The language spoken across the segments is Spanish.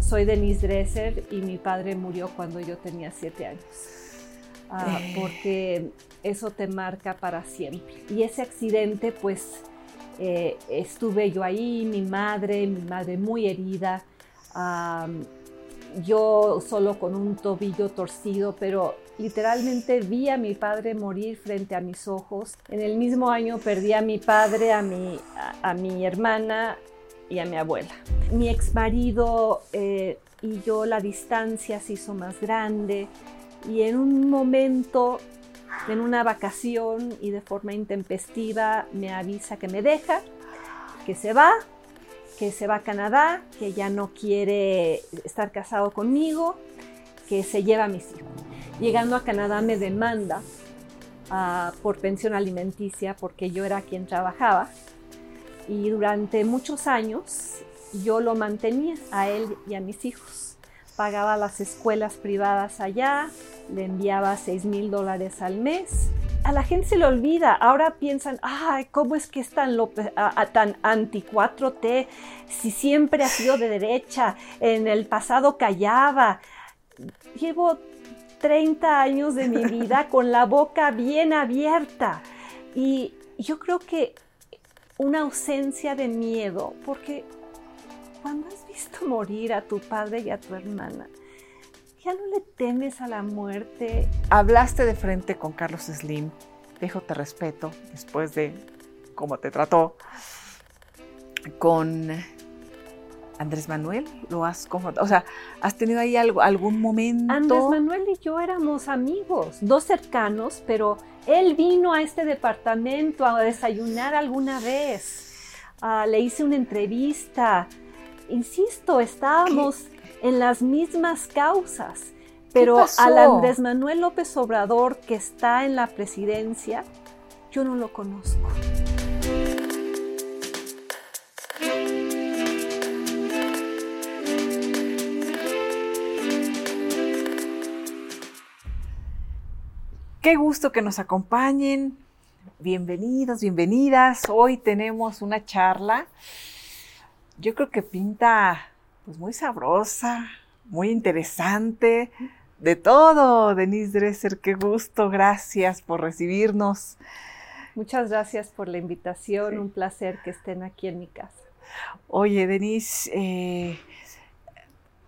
soy Denise Dresser y mi padre murió cuando yo tenía siete años. Ah, Eh. Porque eso te marca para siempre. Y ese accidente, pues, eh, estuve yo ahí, mi madre, mi madre muy herida, yo solo con un tobillo torcido, pero literalmente vi a mi padre morir frente a mis ojos. En el mismo año perdí a mi padre, a mi, a, a mi hermana y a mi abuela. Mi ex marido eh, y yo la distancia se hizo más grande y en un momento, en una vacación y de forma intempestiva, me avisa que me deja, que se va, que se va a Canadá, que ya no quiere estar casado conmigo, que se lleva a mis hijos. Llegando a Canadá me demanda ah, por pensión alimenticia porque yo era quien trabajaba y durante muchos años yo lo mantenía a él y a mis hijos. Pagaba las escuelas privadas allá, le enviaba 6 mil dólares al mes. A la gente se le olvida, ahora piensan, ay, ¿cómo es que es tan, López- a- a- tan anti 4T? Si siempre ha sido de derecha, en el pasado callaba. Llevo 30 años de mi vida con la boca bien abierta y yo creo que una ausencia de miedo, porque cuando has visto morir a tu padre y a tu hermana, ya no le temes a la muerte. Hablaste de frente con Carlos Slim, dijo te respeto, después de cómo te trató. Con Andrés Manuel, lo has confrontado. O sea, ¿has tenido ahí algo, algún momento? Andrés Manuel y yo éramos amigos, dos cercanos, pero él vino a este departamento a desayunar alguna vez. Ah, le hice una entrevista. Insisto, estábamos en las mismas causas, pero al Andrés Manuel López Obrador que está en la presidencia, yo no lo conozco. Qué gusto que nos acompañen. Bienvenidos, bienvenidas. Hoy tenemos una charla. Yo creo que pinta pues muy sabrosa, muy interesante, de todo. Denise Dresser, qué gusto. Gracias por recibirnos. Muchas gracias por la invitación, Sí. un placer que estén aquí en mi casa. Oye, Denise, eh,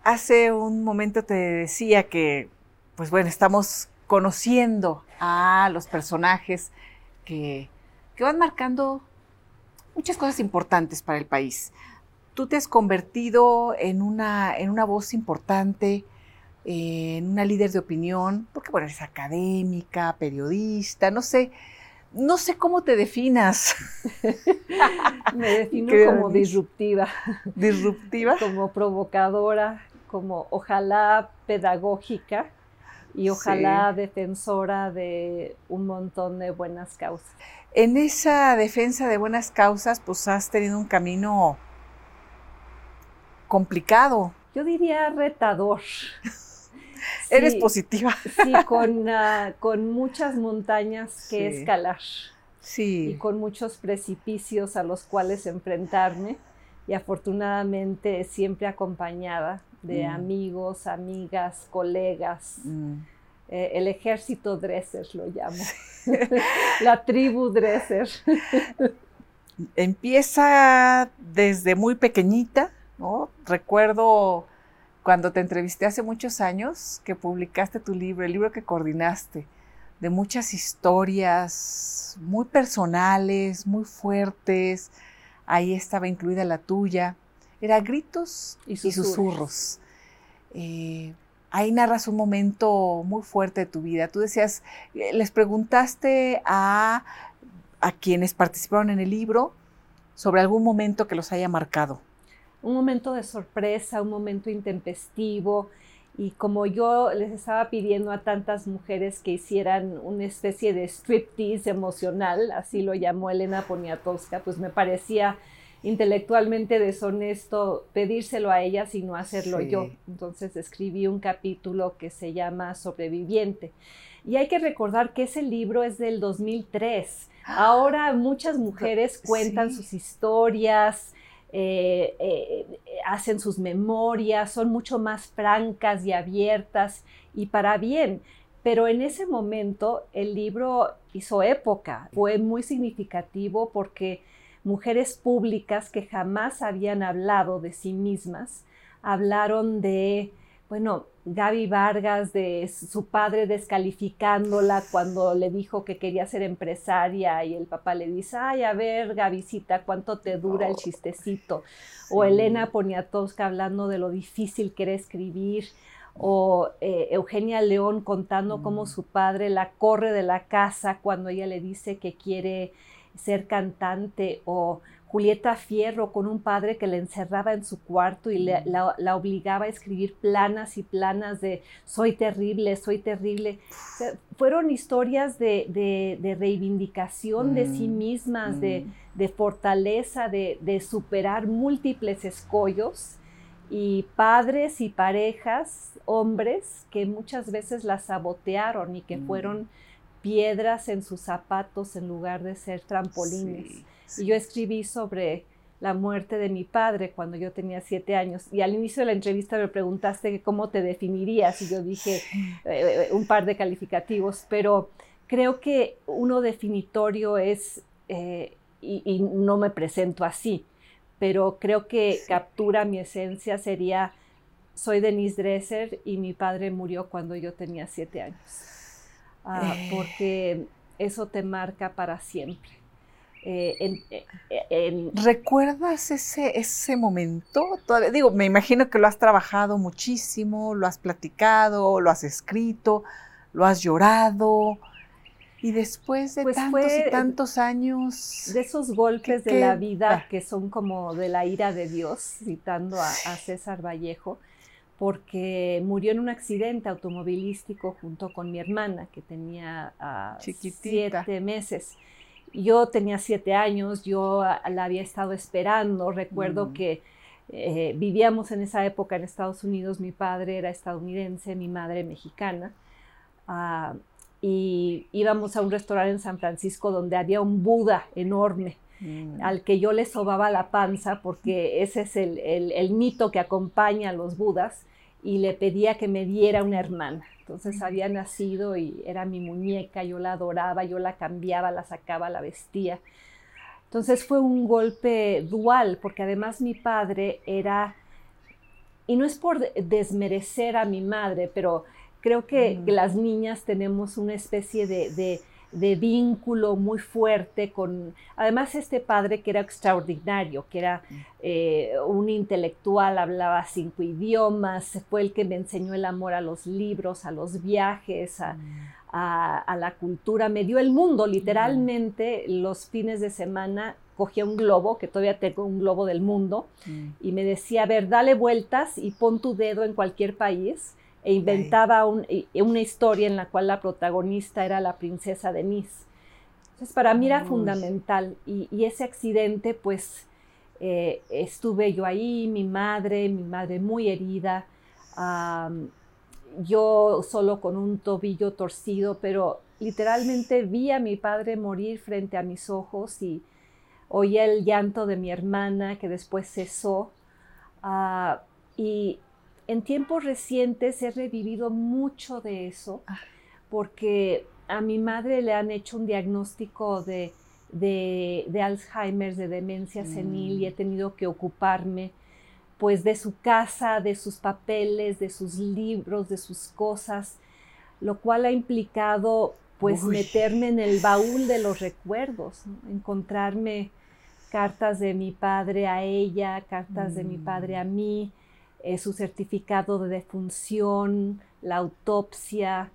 hace un momento te decía que, pues bueno, estamos conociendo a los personajes que, que van marcando muchas cosas importantes para el país. Tú te has convertido en una, en una voz importante, eh, en una líder de opinión, porque bueno, eres académica, periodista, no sé, no sé cómo te definas. Me defino Qué como disruptiva. Disruptiva. como provocadora, como ojalá pedagógica y ojalá defensora de un montón de buenas causas. En esa defensa de buenas causas, pues has tenido un camino complicado. Yo diría retador. Eres positiva. Sí, con, ah, con muchas montañas que Sí. escalar y Sí. con muchos precipicios a los cuales enfrentarme y afortunadamente siempre acompañada de Mm. amigos, amigas, colegas. Mm. Eh, el ejército Dresser lo llamo. La tribu Dresser. Empieza desde muy pequeñita, ¿no? Recuerdo cuando te entrevisté hace muchos años que publicaste tu libro, el libro que coordinaste, de muchas historias muy personales, muy fuertes. Ahí estaba incluida la tuya. Era gritos Y y susurros. susurros. Eh, ahí narras un momento muy fuerte de tu vida. Tú decías, eh, les preguntaste a, a quienes participaron en el libro sobre algún momento que los haya marcado. Un momento de sorpresa, un momento intempestivo. Y como yo les estaba pidiendo a tantas mujeres que hicieran una especie de striptease emocional, así lo llamó Elena Poniatowska, pues me parecía intelectualmente deshonesto pedírselo a ellas y no hacerlo Sí. yo. Entonces escribí un capítulo que se llama Sobreviviente. Y hay que recordar que ese libro es del 2003. Ahora muchas mujeres cuentan Sí. sus historias, eh, eh, hacen sus memorias, son mucho más francas y abiertas y para bien. Pero en ese momento el libro hizo época, fue muy significativo porque mujeres públicas que jamás habían hablado de sí mismas, hablaron de, bueno, Gaby Vargas, de su padre descalificándola cuando le dijo que quería ser empresaria y el papá le dice, ay, a ver, Gavisita, ¿cuánto te dura el chistecito? O Elena Poniatowska hablando de lo difícil que era escribir o eh, Eugenia León contando cómo mm. su padre la corre de la casa cuando ella le dice que quiere ser cantante o Julieta Fierro con un padre que la encerraba en su cuarto y mm. la, obligaba a escribir planas y planas de soy terrible, soy terrible. fueron historias de, reivindicación de sí mm. mismas, de, fortaleza, de, superar múltiples escollos y padres y parejas, hombres, que muchas veces las sabotearon y que mm. fueron piedras en sus zapatos en lugar de ser trampolines. Y yo escribí sobre la muerte de mi padre cuando yo tenía siete años. Y al inicio de la entrevista me preguntaste cómo te definirías y yo dije eh, eh, un par de calificativos, pero creo que uno definitorio es, eh, y, no me presento así, pero creo que captura mi esencia sería, soy Denise Dresser y mi padre murió cuando yo tenía siete años. Ah, porque eso te marca para siempre. Eh, eh, ¿Recuerdas ese, ese momento? Todavía, digo, me imagino que lo has trabajado muchísimo, lo has platicado, lo has escrito, lo has llorado. Y después de pues tantos y tantos años. De esos golpes de la vida ah. que son como de la ira de Dios, citando a, César Vallejo, porque murió en un accidente automovilístico junto con mi hermana, que tenía uh, siete meses. Yo tenía siete años, yo la había estado esperando, recuerdo que eh, vivíamos en esa época en Estados Unidos, mi padre era estadounidense, mi madre mexicana, ah, y íbamos a un restaurante en San Francisco donde había un Buda enorme. Mm. al que yo le sobaba la panza porque ese es el, el mito que acompaña a los budas y le pedía que me diera una hermana. Entonces había nacido y era mi muñeca, yo la adoraba, yo la cambiaba, la sacaba, la vestía. Entonces fue un golpe dual, porque además mi padre era, y no es por desmerecer a mi madre, pero creo que, las niñas tenemos una especie de de vínculo muy fuerte con, además este padre que era extraordinario, que era eh, un intelectual, hablaba cinco idiomas, fue el que me enseñó el amor a los libros, a los viajes, a, mm. la cultura, me dio el mundo, literalmente los fines de semana cogía un globo, que todavía tengo un globo del mundo, mm. y me decía, a ver, dale vueltas y pon tu dedo en cualquier país e inventaba una historia en la cual la protagonista era la princesa Denise. Entonces, para mí era fundamental y, ese accidente, pues, eh, estuve yo ahí, mi madre, mi madre muy herida, yo solo con un tobillo torcido, pero literalmente vi a mi padre morir frente a mis ojos y oí el llanto de mi hermana que después cesó. Ah, y en tiempos recientes he revivido mucho de eso ah. porque a mi madre le han hecho un diagnóstico de, de, Alzheimer, de demencia senil y he mm. tenido que ocuparme pues de su casa, de sus papeles, de sus libros, de sus cosas, lo cual ha implicado pues meterme en el baúl de los recuerdos, encontrarme cartas de mi padre a ella, cartas de mi padre a mm. mí, eh, su certificado de defunción, la autopsia,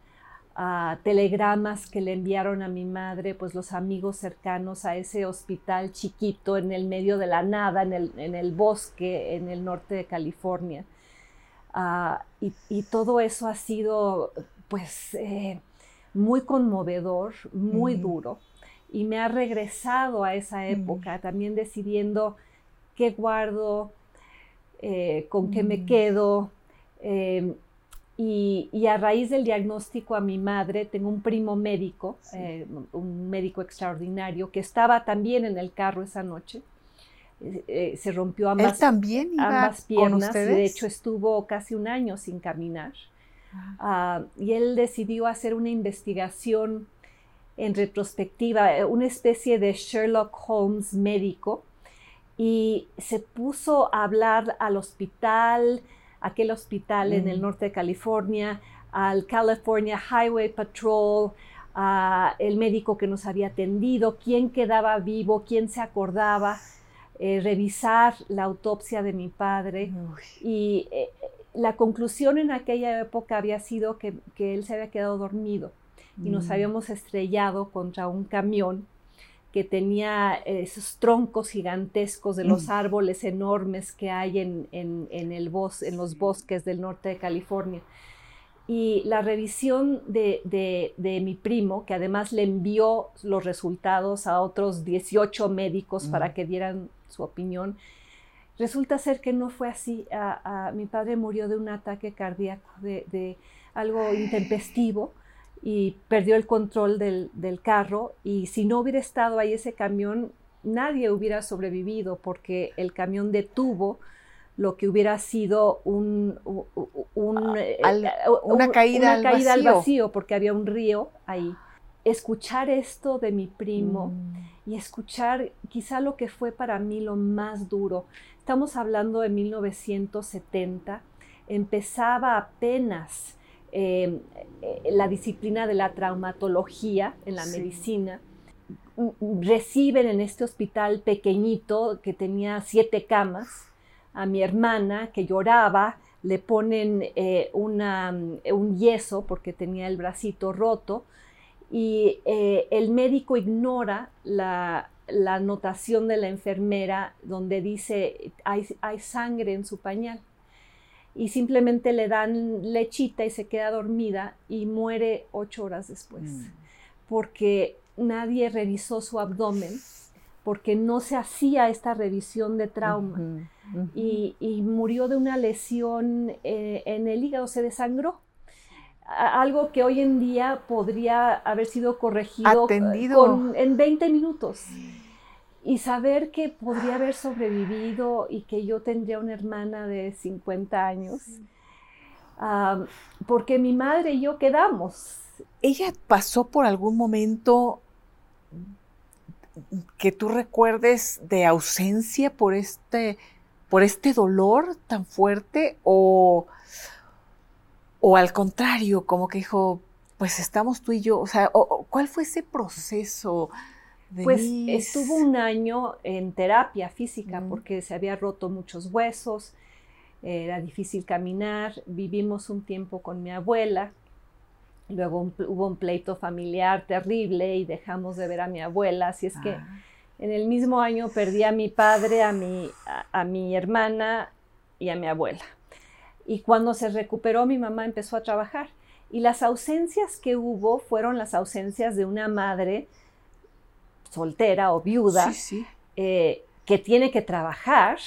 ah, telegramas que le enviaron a mi madre, pues los amigos cercanos a ese hospital chiquito en el medio de la nada, en el, bosque, en el norte de California. Ah, y, todo eso ha sido pues eh, muy conmovedor, muy duro, y me ha regresado a esa época, también decidiendo qué guardo, eh, con qué me mm. quedo. Em, y, a raíz del diagnóstico a mi madre, tengo un primo médico, eh, un médico extraordinario, que estaba también en el carro esa noche. eh, se rompió ambas, también ambas piernas y de hecho estuvo casi un año sin caminar. Ah. Ah, y él decidió hacer una investigación en retrospectiva, eh, una especie de Sherlock Holmes médico, y se puso a hablar al hospital, aquel hospital en el mm. norte de California, al California Highway Patrol, a el médico que nos había atendido, quién quedaba vivo, quién se acordaba, eh, revisar la autopsia de mi padre. Y eh, la conclusión en aquella época había sido que, él se había quedado dormido y nos mm. habíamos estrellado contra un camión que tenía esos troncos gigantescos de los mm. árboles enormes que hay en, el en los bosques del norte de California. Y la revisión de, mi primo, que además le envió los resultados a otros 18 médicos para mm. que dieran su opinión, resulta ser que no fue así. mi padre murió de un ataque cardíaco, de algo intempestivo y perdió el control del, carro y si no hubiera estado ahí ese camión, nadie hubiera sobrevivido porque el camión detuvo lo que hubiera sido un, eh, una caída, al, caída vacío. al, vacío. porque había un río ahí. Escuchar esto de mi primo mm. y escuchar quizá lo que fue para mí lo más duro. Estamos hablando de 1970, empezaba apenas eh, la disciplina de la traumatología en la medicina. Reciben en este hospital pequeñito que tenía siete camas a mi hermana que lloraba, le ponen eh, un yeso porque tenía el bracito roto y eh, el médico ignora la, anotación de la enfermera donde dice hay sangre en su pañal y simplemente le dan lechita y se queda dormida y muere ocho horas después, mm. porque nadie revisó su abdomen, porque no se hacía esta revisión de trauma. Y, murió de una lesión eh, en el hígado, se desangró. algo que hoy en día podría haber sido corregido en 20 minutos y saber que podría haber sobrevivido y que yo tendría una hermana de 50 años, porque mi madre y yo quedamos. ¿Ella pasó por algún momento que tú recuerdes de ausencia por este, por este dolor tan fuerte o, o al contrario, como que dijo, pues estamos tú y yo, o sea, ¿cuál fue ese proceso? Pues estuvo un año en terapia física porque se había roto muchos huesos, era difícil caminar, vivimos un tiempo con mi abuela, luego hubo un pleito familiar terrible y dejamos de ver a mi abuela, así es que ah. en el mismo año perdí a mi padre, a mi, a mi hermana y a mi abuela. Y cuando se recuperó mi mamá empezó a trabajar y las ausencias que hubo fueron las ausencias de una madre, soltera o viuda eh, que tiene que trabajar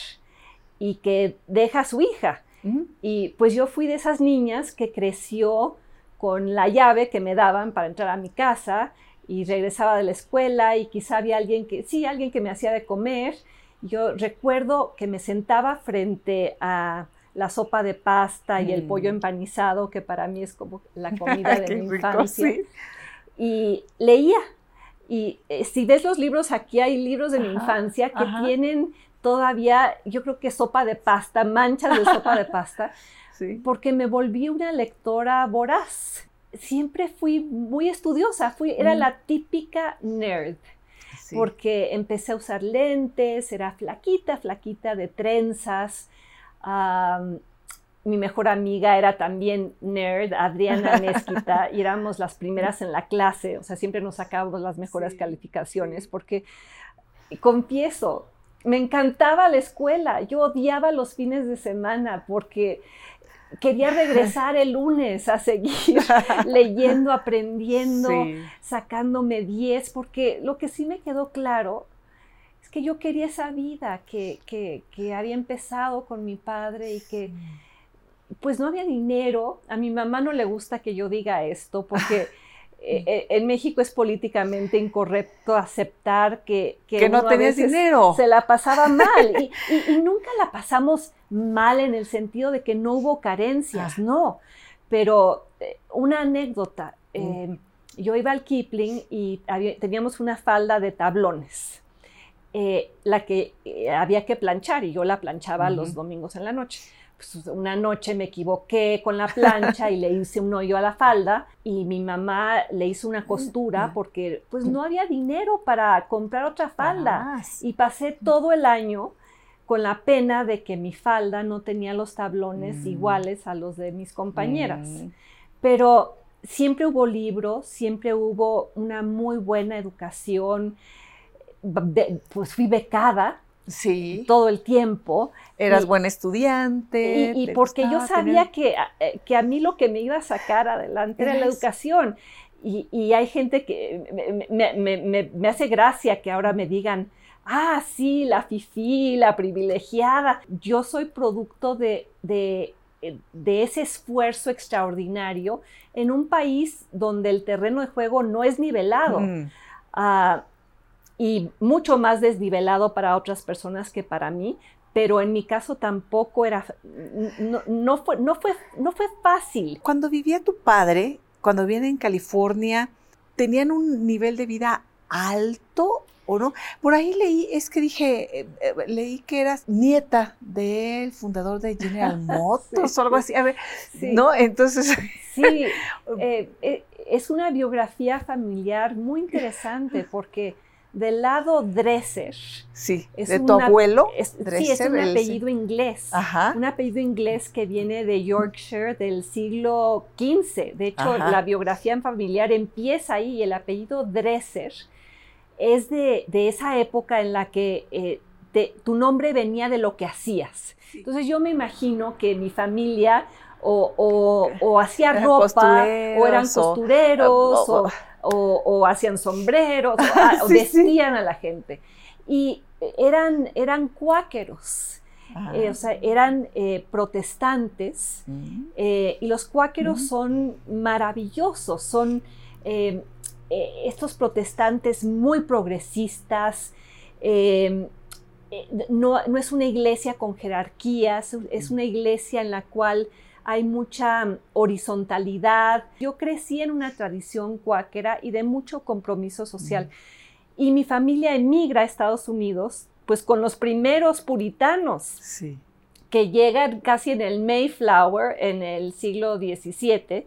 y que deja a su hija. Y pues yo fui de esas niñas que creció con la llave que me daban para entrar a mi casa y regresaba de la escuela y quizá había alguien que, sí, alguien que me hacía de comer. Yo recuerdo que me sentaba frente a la sopa de pasta y el pollo mm. empanizado, que para mí es como la comida de mi infancia. Y leía, y eh, si ves los libros, aquí hay libros de mi infancia que tienen todavía, yo creo que sopa de pasta, manchas de sopa de pasta, porque me volví una lectora voraz. Siempre fui muy estudiosa, fui, era la típica nerd. Porque empecé a usar lentes, era flaquita, flaquita de trenzas mi mejor amiga era también nerd, Adriana Mezquita, y éramos las primeras en la clase, o sea, siempre nos sacábamos las mejores calificaciones, porque confieso, me encantaba la escuela, yo odiaba los fines de semana porque quería regresar el lunes a seguir leyendo, aprendiendo, sacándome 10, porque lo que sí me quedó claro es que yo quería esa vida que, que había empezado con mi padre y que pues no había dinero. A mi mamá no le gusta que yo diga esto porque eh, eh, en México es políticamente incorrecto aceptar que, que, no tenías dinero. Se la pasaba mal. y, nunca la pasamos mal en el sentido de que no hubo carencias, ah. no. Pero eh, una anécdota. Mm. yo iba al Kipling y teníamos una falda de tablones. la que había que planchar y yo la planchaba los domingos en la noche pues, una noche me equivoqué con la plancha y le hice un hoyo a la falda y mi mamá le hizo una costura porque pues no había dinero para comprar otra falda y pasé todo el año con la pena de que mi falda no tenía los tablones mm. iguales a los de mis compañeras. Mm. Pero siempre hubo libros, siempre hubo una muy buena educación, pues fui becada Sí. Todo el tiempo. Eras buen estudiante. Y, porque yo sabía que, eh, que, a mí lo que me iba a sacar adelante era la educación. Y, hay gente que me, hace gracia que ahora me digan, ah, sí, la fifí, la privilegiada. Yo soy producto de, de, eh, ese esfuerzo extraordinario en un país donde el terreno de juego no es nivelado. Ah, y mucho más desnivelado para otras personas que para mí, pero en mi caso tampoco era, no, fue, no, fue, no fue fácil. Cuando vivía tu padre, cuando viene en California, ¿tenían un nivel de vida alto o no? Por ahí leí, es que dije, eh, eh, leí que eras nieta del fundador de General Motors o algo así. A ver, ¿no? Entonces. Sí, eh, es una biografía familiar muy interesante porque del lado Dresser. Sí, es de tu abuelo. Dresser, sí, es un apellido inglés. Ajá. Un apellido inglés que viene de Yorkshire del siglo XV. De hecho, la biografía familiar empieza ahí y el apellido Dresser es de, esa época en la que eh, tu nombre venía de lo que hacías. Entonces yo me imagino que mi familia o, o, hacía ropa, o eran costureros, o, o, hacían sombreros, o, vestían a la gente. Y eran, eran cuáqueros. Ah. Eh, o sea, eran eh, protestantes mm. eh, y los cuáqueros mm. son maravillosos, son estos protestantes muy progresistas, no, no, es una iglesia con jerarquías, es mm. una iglesia en la cual hay mucha horizontalidad. Yo crecí en una tradición cuáquera y de mucho compromiso social. Y mi familia emigra a Estados Unidos, pues con los primeros puritanos. que llegan casi en el Mayflower en el siglo XVII,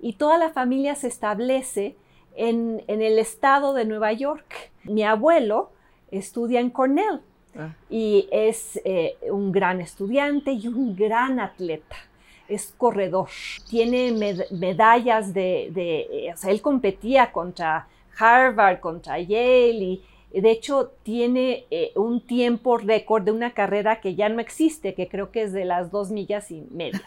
y toda la familia se establece en, el estado de Nueva York. Mi abuelo estudia en Cornell ah. y es eh, un gran estudiante y un gran atleta es corredor, tiene medallas de, de, o sea, él competía contra Harvard, contra Yale y de hecho tiene eh, un tiempo récord de una carrera que ya no existe, que creo que es de las dos millas y media.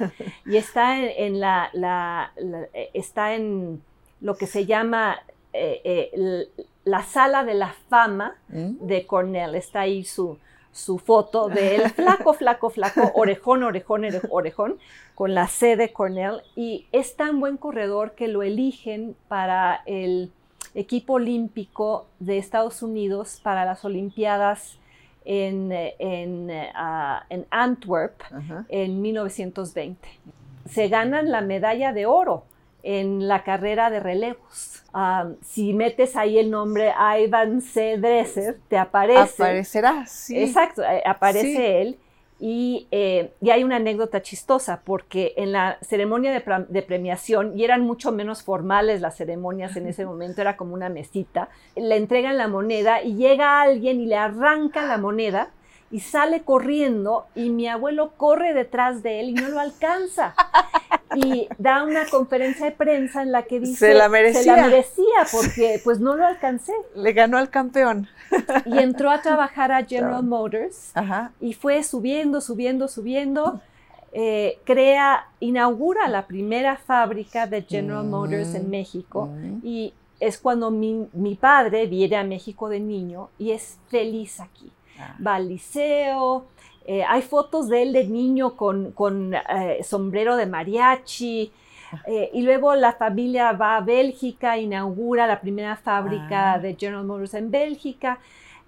Y está en, la, eh, está en lo que se llama eh, la sala de la fama mm. de Cornell. Está ahí su, su foto de él, flaco, flaco, flaco, orejón, orejón, orejón, con la C de Cornell. Y es tan buen corredor que lo eligen para el equipo olímpico de Estados Unidos para las Olimpiadas en, en, ah, Antwerp en 1920. Se ganan la medalla de oro en la carrera de relevos. Ah, si metes ahí el nombre Ivan C. Dresser, te aparece. Aparecerá, sí. Exacto, eh, aparece él. Eh, y, hay una anécdota chistosa, porque en la ceremonia de, premiación, y eran mucho menos formales las ceremonias en ese momento, era como una mesita, le entregan la moneda y llega alguien y le arranca la moneda y sale corriendo y mi abuelo corre detrás de él y no lo alcanza. Y da una conferencia de prensa en la que dice... Se la merecía. Se la merecía porque pues no lo alcancé. Le ganó al campeón. Y entró a trabajar a General Motors y fue subiendo, subiendo, subiendo. Eh, crea, inaugura la primera fábrica de General Motors en mm, México mm. y es cuando mi, mi padre viene a México de niño y es feliz aquí Ah. va al liceo. Eh, hay fotos de él de niño con, con eh, sombrero de mariachi. Eh, y luego la familia va a Bélgica, inaugura la primera fábrica Ah. de General Motors en Bélgica.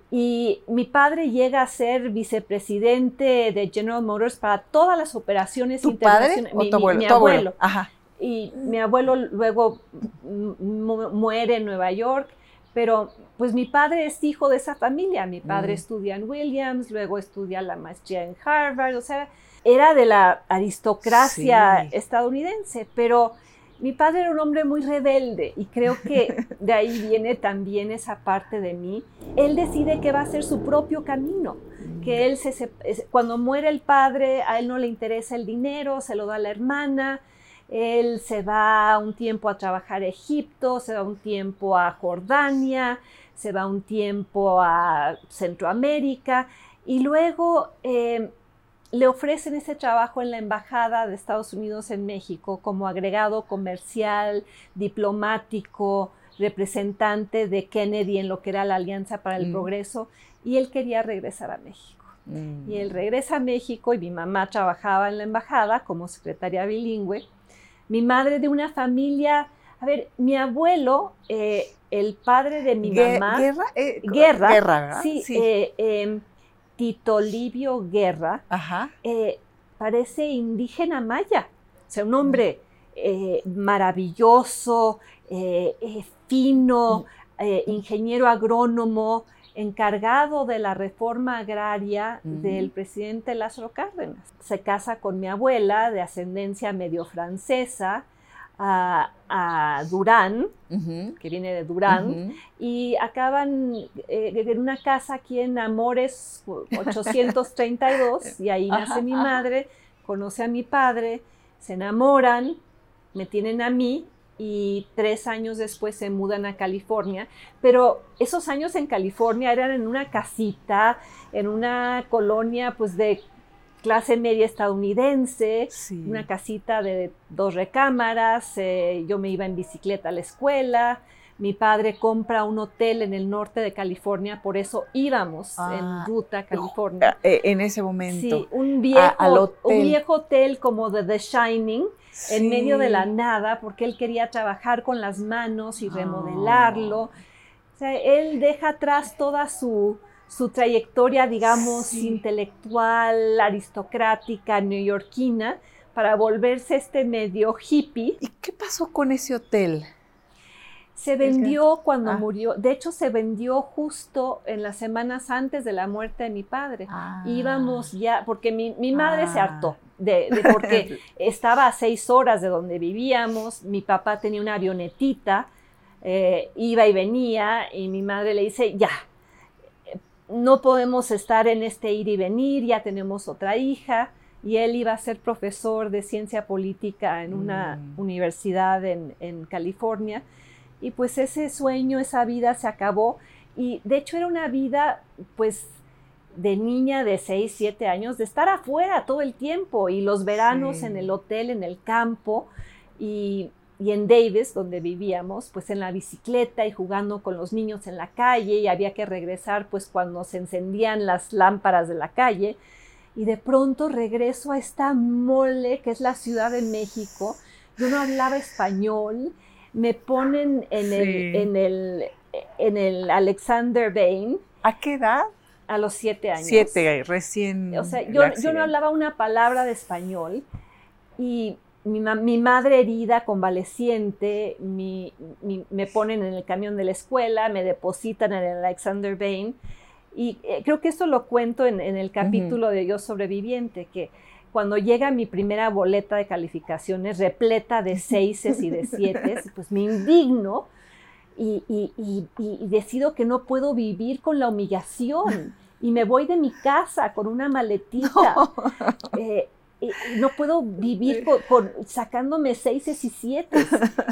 Y mi padre llega a ser vicepresidente de General Motors para todas las operaciones ¿Tu padre internacionales. o Mi- tu abuelo? mi abuelo. abuelo. Ajá. Y mi abuelo luego mu- mu- muere en Nueva York, pero pues mi padre es hijo de esa familia. Mi padre Mm. estudia en Williams, luego estudia la maestría en Harvard, o sea, era de la aristocracia Sí. estadounidense, pero mi padre era un hombre muy rebelde y creo que de ahí viene también esa parte de mí. Él decide que va a hacer su propio camino que él se, cuando muere el padre, a él no le interesa el dinero, se lo da a la hermana, él se va un tiempo a trabajar a Egipto, se va un tiempo a Jordania, se va un tiempo a Centroamérica y luego eh, le ofrecen ese trabajo en la Embajada de Estados Unidos en México como agregado comercial, diplomático, representante de Kennedy en lo que era la Alianza para el Mm. Progreso y él quería regresar a México. Mm. Y él regresa a México y mi mamá trabajaba en la embajada como secretaria bilingüe. Mi madre de una familia, a ver, mi abuelo, eh, el padre de mi mamá, Guerra. eh, Guerra, Guerra, ¿verdad? sí, eh, em, Tito Livio Guerra, Ajá. parece indígena maya, o sea, un hombre eh, maravilloso, fino, eh, ingeniero agrónomo, encargado de la reforma agraria del presidente Lázaro Cárdenas. Se casa con mi abuela de ascendencia medio francesa, a, a Durán, que viene de Durán, y acaban eh, en una casa aquí en Amores 832 y ahí nace Ajá, mi ajá. madre, conoce a mi padre, se enamoran, me tienen a mí y tres años después se mudan a California, pero esos años en California eran en una casita, en una colonia pues de clase media estadounidense, Sí. una casita de dos recámaras, eh, yo me iba en bicicleta a la escuela, mi padre compra un hotel en el norte de California, por eso íbamos Ah, en ruta a California. Eh, en ese momento. Sí, un viejo, al hotel. un viejo hotel como de The Shining, en medio de la nada, porque él quería trabajar con las manos y Ah. remodelarlo. O sea, él deja atrás toda su, su trayectoria, digamos, Sí. intelectual, aristocrática, neoyorquina, para volverse este medio hippie. ¿Y qué pasó con ese hotel? Se vendió cuando Ah. murió, de hecho se vendió justo en las semanas antes de la muerte de mi padre. Ah. Íbamos ya, porque mi, mi madre se Ah. hartó, de, de porque estaba a seis horas de donde vivíamos, mi papá tenía una avionetita, eh, iba y venía, y mi madre le dice, ya, no podemos estar en este ir y venir, ya tenemos otra hija, y él iba a ser profesor de ciencia política en una Mm. universidad en, en California, y pues ese sueño, esa vida se acabó, y de hecho era una vida, pues, de niña de 6, 7 años, de estar afuera todo el tiempo y los veranos Sí. en el hotel, en el campo y, y en Davis, donde vivíamos, pues en la bicicleta y jugando con los niños en la calle y había que regresar pues cuando se encendían las lámparas de la calle y de pronto regreso a esta mole que es la Ciudad de México. Yo no hablaba español, me ponen en, Sí. el, en, el, en el Alexander Bain ¿A qué edad? a los siete años. Siete, recién. O sea, yo, yo no hablaba una palabra de español y mi, ma- mi madre herida, convaleciente, mi- mi- me ponen en el camión de la escuela, me depositan en el Alexander Bain y eh, creo que esto lo cuento en, en el capítulo de Yo Sobreviviente, que cuando llega mi primera boleta de calificaciones repleta de seises y de siete, pues me indigno y, y- y- y- decido que no puedo vivir con la humillación y me voy de mi casa con una maletita. Eh, no puedo vivir con, con- sacándome seises y siete.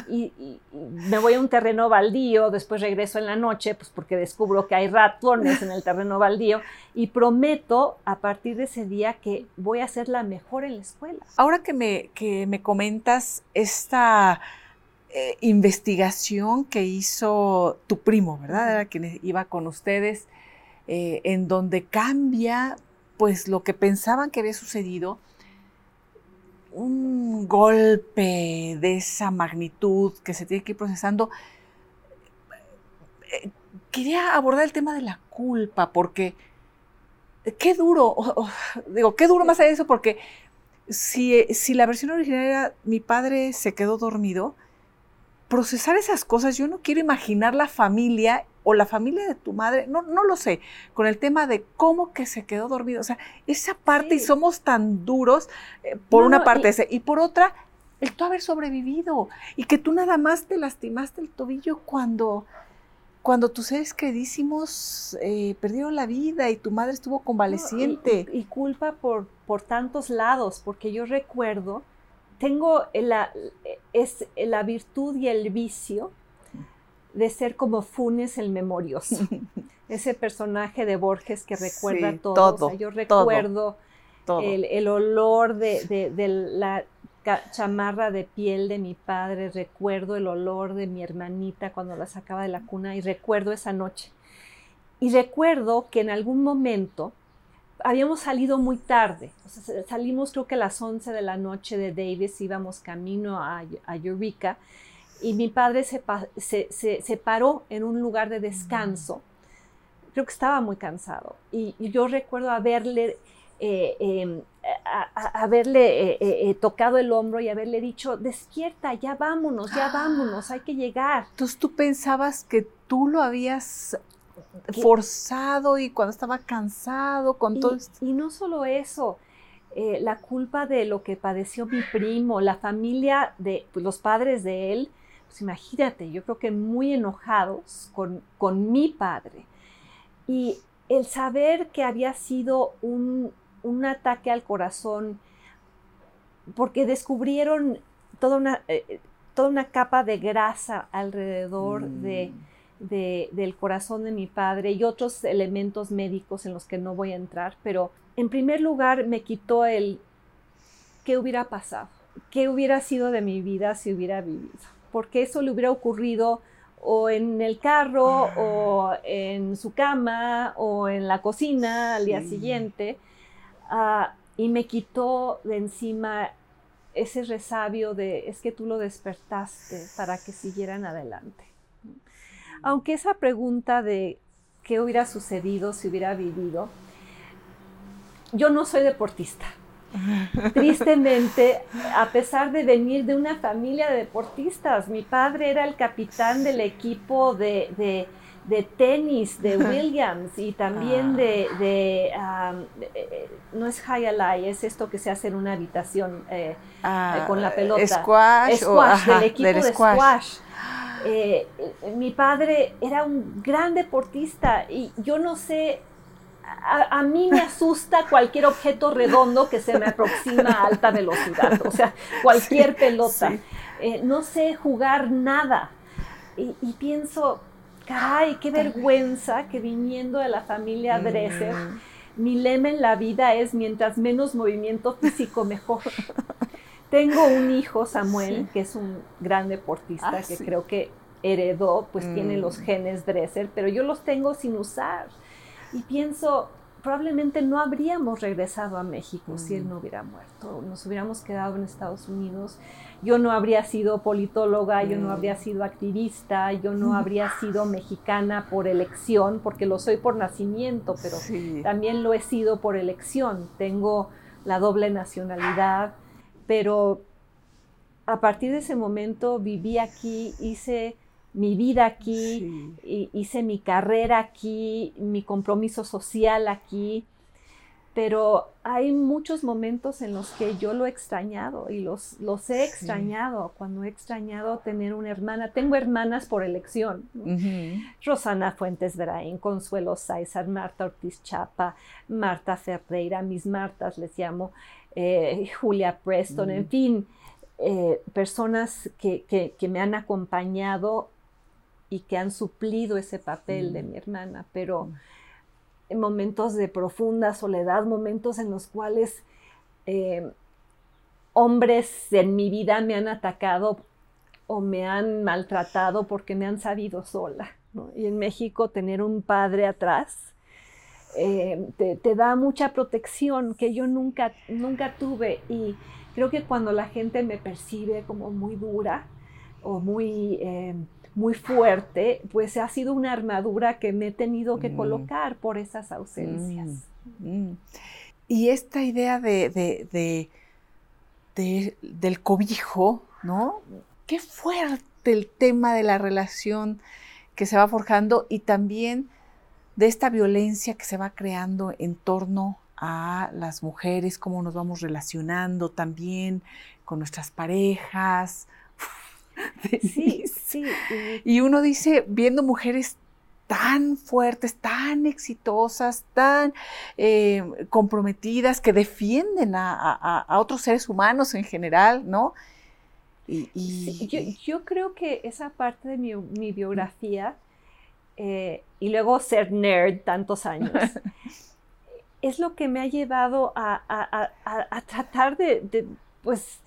Y, y- y me voy a un terreno baldío, después regreso en la noche, pues porque descubro que hay ratones en el terreno baldío y prometo a partir de ese día que voy a ser la mejor en la escuela. Ahora que me, que me comentas esta eh, investigación que hizo tu primo, ¿verdad? Era quien iba con ustedes, eh, en donde cambia pues lo que pensaban que había sucedido. Un golpe de esa magnitud que se tiene que ir procesando, eh, quería abordar el tema de la culpa, porque qué duro, digo, qué duro más allá de eso, porque si, si la versión original era mi padre se quedó dormido, procesar esas cosas, yo no quiero imaginar la familia o la familia de tu madre, no, no lo sé, con el tema de cómo que se quedó dormido. O sea, esa parte y somos tan duros, eh, por una parte, y, y por otra, el tú haber sobrevivido y que tú nada más te lastimaste el tobillo cuando, cuando tus seres queridísimos eh, perdieron la vida y tu madre estuvo convaleciente. y, culpa por, por tantos lados, porque yo recuerdo, tengo la, es la virtud y el vicio de ser como Funes el memorioso. Ese personaje de Borges que recuerda todo. yo recuerdo El, olor de, la chamarra de piel de mi padre, recuerdo el olor de mi hermanita cuando la sacaba de la cuna y recuerdo esa noche. Y recuerdo que en algún momento habíamos salido muy tarde, salimos creo que a las 11 de la noche de Davis, íbamos camino a, a Eureka y mi padre se, se, paró en un lugar de descanso. Creo que estaba muy cansado. Y, yo recuerdo haberle, eh, em, haberle eh, eh, tocado el hombro y haberle dicho, despierta, ya vámonos, ya vámonos, hay que llegar. Entonces tú pensabas que tú lo habías forzado y cuando estaba cansado con todo esto. Y no solo eso, la culpa de lo que padeció mi primo, la familia de pues, los padres de él, pues imagínate, yo creo que muy enojados con, con mi padre. Y el saber que había sido un, un ataque al corazón, porque descubrieron toda una, eh, toda una capa de grasa alrededor mm. de, de, del corazón de mi padre y otros elementos médicos en los que no voy a entrar, pero en primer lugar me quitó el qué hubiera pasado, qué hubiera sido de mi vida si hubiera vivido porque eso le hubiera ocurrido o en el carro o en su cama o en la cocina al día siguiente ah, y me quitó de encima ese resabio de es que tú lo despertaste para que siguieran adelante. Aunque esa pregunta de qué hubiera sucedido si hubiera vivido, yo no soy deportista. Tristemente, a pesar de venir de una familia de deportistas, mi padre era el capitán del equipo de, tenis de Williams y también de, eh, eh, no es high es esto que se hace en una habitación eh, ah, con la pelota. Squash. Squash, del equipo de squash. Mi padre era un gran deportista y yo no sé a, mí me asusta cualquier objeto redondo que se me aproxima a alta velocidad, o sea, cualquier pelota. Eh, no sé jugar nada. Y, pienso, caray, qué vergüenza que viniendo de la familia mm. Dresser, mi lema en la vida es mientras menos movimiento físico, mejor. Tengo un hijo, Samuel, que es un gran deportista, ah, que creo que heredó, pues tiene los mm. genes Dresser, pero yo los tengo sin usar. Y pienso, probablemente no habríamos regresado a México si él mm. no hubiera muerto, nos hubiéramos quedado en Estados Unidos, yo no habría sido politóloga, yo no mm. habría sido activista, yo no habría sido mexicana por elección, porque lo soy por nacimiento, pero también lo he sido por elección, tengo la doble nacionalidad, pero a partir de ese momento viví aquí, hice mi vida aquí, hice mi carrera aquí, mi compromiso social aquí, pero hay muchos momentos en los que yo lo he extrañado y los, los he extrañado, cuando he extrañado tener una hermana. Tengo hermanas por elección. Rosana Fuentes Veraín, Consuelo Sáizar, Marta Ortiz Chapa, Marta Ferreira, mis Martas les llamo, eh, Julia Preston, en fin, eh, personas que, que, me han acompañado y que han suplido ese papel de mm. mi hermana, pero mm. en momentos de profunda soledad, momentos en los cuales eh, hombres en mi vida me han atacado o me han maltratado porque me han sabido sola. Y en México tener un padre atrás eh, te, da mucha protección que yo nunca, nunca tuve y creo que cuando la gente me percibe como muy dura o muy, eh, muy fuerte, pues ha sido una armadura que me he tenido que mm. colocar por esas ausencias. Mm, mm. Y esta idea de, de, del cobijo, ¿no? Qué fuerte el tema de la relación que se va forjando y también de esta violencia que se va creando en torno a las mujeres, cómo nos vamos relacionando también con nuestras parejas. Sí, sí. Y uno dice, viendo mujeres tan fuertes, tan exitosas, tan eh, comprometidas, que defienden a, otros seres humanos en general, ¿no? Y, yo, creo que esa parte de mi, biografía, eh, y luego ser nerd tantos años, es lo que me ha llevado a, tratar de, pues,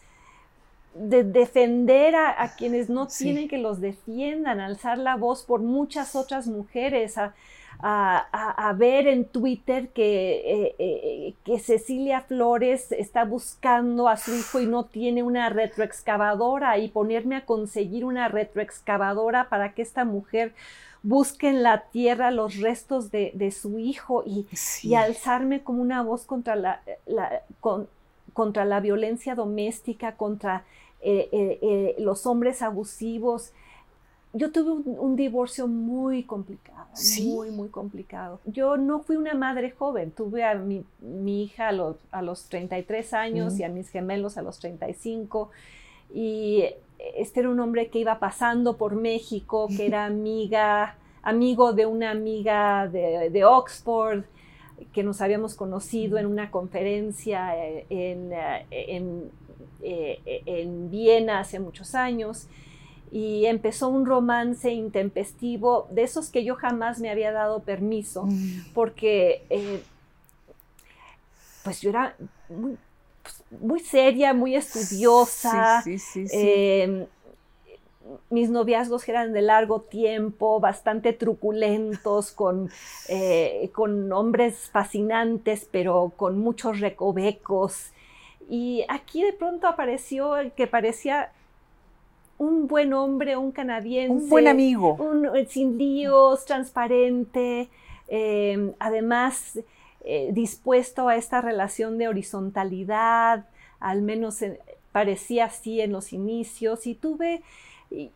de defender a, quienes no tienen que los defiendan, alzar la voz por muchas otras mujeres, a, ver en Twitter que, eh, eh, que, Cecilia Flores está buscando a su hijo y no tiene una retroexcavadora y ponerme a conseguir una retroexcavadora para que esta mujer busque en la tierra los restos de, su hijo y, alzarme como una voz contra la, contra la violencia doméstica, contra eh, eh, eh, los hombres abusivos. Yo tuve un, divorcio muy complicado, muy, muy complicado. Yo no fui una madre joven, tuve a mi, hija a los, a los 33 años y a mis gemelos a los 35 y este era un hombre que iba pasando por México, que era amiga, amigo de una amiga de, Oxford, que nos habíamos conocido en una conferencia en, en, eh, en Viena hace muchos años y empezó un romance intempestivo de esos que yo jamás me había dado permiso mm. porque eh, pues yo era pues, muy, seria, muy estudiosa. Em, mis noviazgos eran de largo tiempo, bastante truculentos, con, eh, con hombres fascinantes, pero con muchos recovecos. Y aquí de pronto apareció el que parecía un buen hombre, un canadiense. Un buen amigo. Un, eh, sin líos, transparente, eh, además eh, dispuesto a esta relación de horizontalidad, al menos parecía así en los inicios. Y tuve,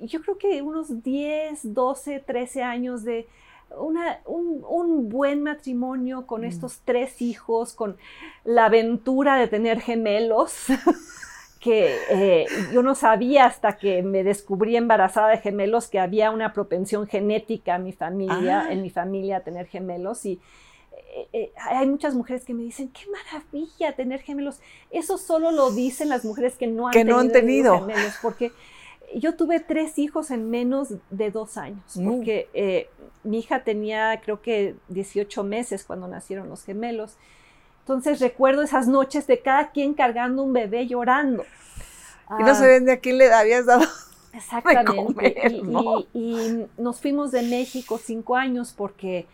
yo creo que unos 10, 12, 13 años de un, buen matrimonio con mm. estos tres hijos, con la aventura de tener gemelos, que eh, yo no sabía hasta que me descubrí embarazada de gemelos que había una propensión genética en mi familia, ah. en mi familia a tener gemelos y eh, eh, hay muchas mujeres que me dicen, qué maravilla tener gemelos. Eso solo lo dicen las mujeres que no han, que no han tenido gemelos, porque yo tuve tres hijos en menos de dos años, mm. porque eh, mi hija tenía creo que 18 meses cuando nacieron los gemelos. Entonces recuerdo esas noches de cada quien cargando un bebé llorando. Y no se ven de a quién le habías dado. Exactamente. y, nos fuimos de México cinco años porque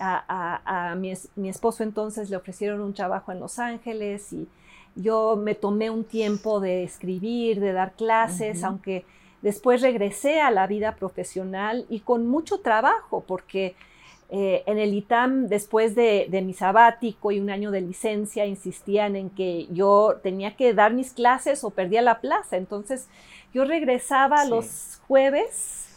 a, mi, esposo entonces le ofrecieron un trabajo en Los Ángeles y yo me tomé un tiempo de escribir, de dar clases, aunque Después regresé a la vida profesional y con mucho trabajo, porque eh, en el ITAM, después de, mi sabático y un año de licencia, insistían en que yo tenía que dar mis clases o perdía la plaza. Entonces, yo regresaba los jueves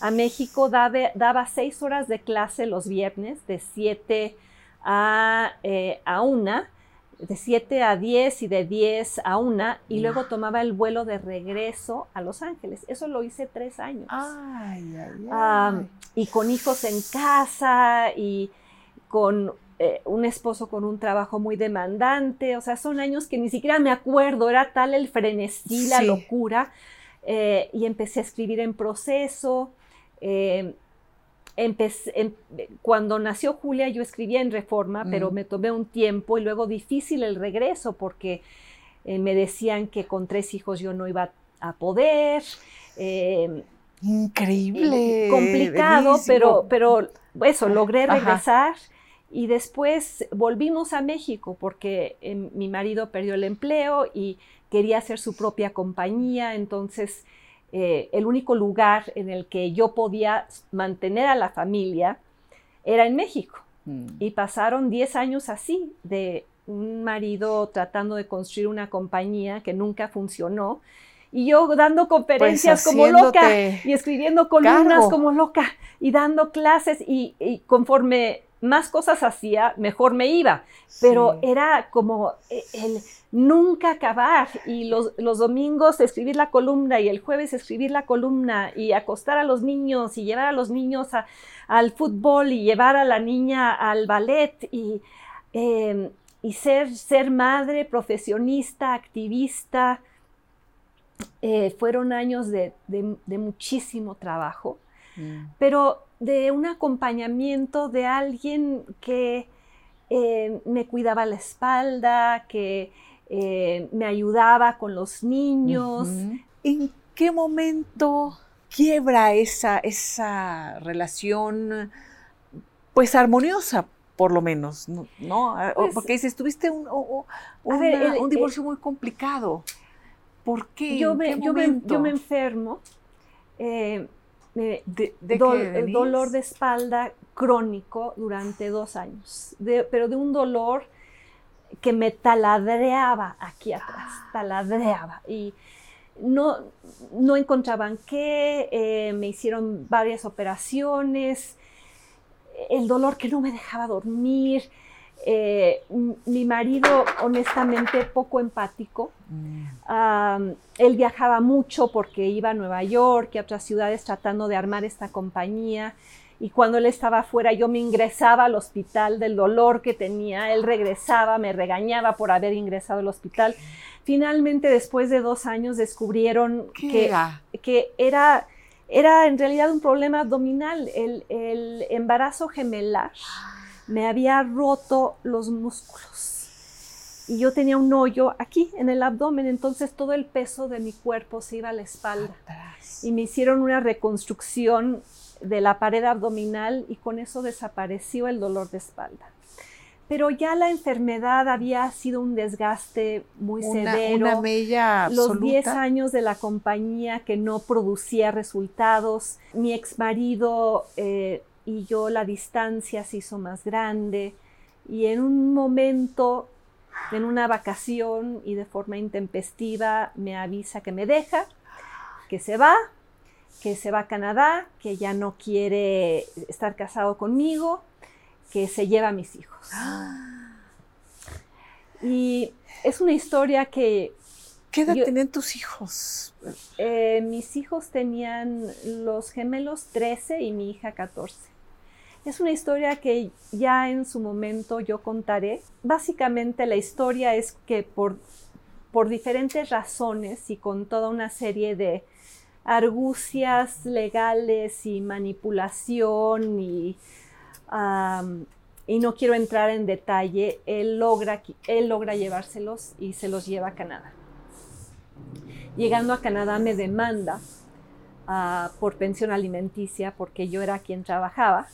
a México, daba, seis horas de clase los viernes, de siete a, eh, a de 7 a 10 y de 10 a 1 y luego tomaba el vuelo de regreso a Los Ángeles. Eso lo hice tres años. y con hijos en casa y con eh, un esposo con un trabajo muy demandante. O sea, son años que ni siquiera me acuerdo. Era tal el frenesí, la locura. Eh, y empecé a escribir en proceso. Eh, Empecé, cuando nació Julia yo escribía en Reforma, pero me tomé un tiempo y luego difícil el regreso porque eh, me decían que con tres hijos yo no iba a poder. Em, Increíble. complicado, pero, pero eso, logré regresar Y después volvimos a México porque em, mi marido perdió el empleo y quería hacer su propia compañía, entonces eh, el único lugar en el que yo podía mantener a la familia era en México. Mm. Y pasaron 10 años así, de un marido tratando de construir una compañía que nunca funcionó y yo dando conferencias pues como loca y escribiendo columnas como loca y dando clases y, conforme más cosas hacía, mejor me iba. Pero era como e, el, nunca acabar y los, los, domingos escribir la columna y el jueves escribir la columna y acostar a los niños y llevar a los niños al fútbol y llevar a la niña al ballet y, em, y ser, ser madre, profesionista, activista, eh, fueron años de, muchísimo trabajo, mm. pero de un acompañamiento de alguien que eh, me cuidaba la espalda, que eh, me ayudaba con los niños. ¿En qué momento quiebra esa, esa relación, pues armoniosa, por lo menos, ¿no? Pues Porque dices, tuviste un, un divorcio muy complicado. ¿Por qué? Yo, me, yo, me, enfermo. Eh, ¿De, dolor de espalda crónico durante dos años, pero de un dolor que me taladreaba aquí atrás, ah. taladreaba. Y no, no encontraban qué, eh, me hicieron varias operaciones, el dolor que no me dejaba dormir, eh, mi marido, honestamente, poco empático. Mm. él viajaba mucho porque iba a Nueva York y a otras ciudades tratando de armar esta compañía. Y cuando él estaba afuera, yo me ingresaba al hospital del dolor que tenía. Él regresaba, me regañaba por haber ingresado al hospital. Finalmente, después de dos años, descubrieron que era? que era, era en realidad un problema abdominal, el, el embarazo gemelar me había roto los músculos. Y yo tenía un hoyo aquí en el abdomen, entonces todo el peso de mi cuerpo se iba a la espalda. Y me hicieron una reconstrucción de la pared abdominal y con eso desapareció el dolor de espalda. Pero ya la enfermedad había sido un desgaste muy severo. Una mella Los 10 años de la compañía que no producía resultados. Mi ex marido eh, y yo la distancia se hizo más grande y en un momento, en una vacación y de forma intempestiva, me avisa que me deja, que se va, que se va a Canadá, que ya no quiere estar casado conmigo, que se lleva a mis hijos. Y es una historia que... ¿Qué edad tenían tus hijos? Eh, mis hijos tenían los gemelos 13 y mi hija 14. Es una historia que ya en su momento yo contaré. Básicamente la historia es que por, por diferentes razones y con toda una serie de argucias legales y manipulación y, y no quiero entrar en detalle, él logra, él logra llevárselos y se los lleva a Canadá. Llegando a Canadá me demanda ah, por pensión alimenticia porque yo era quien trabajaba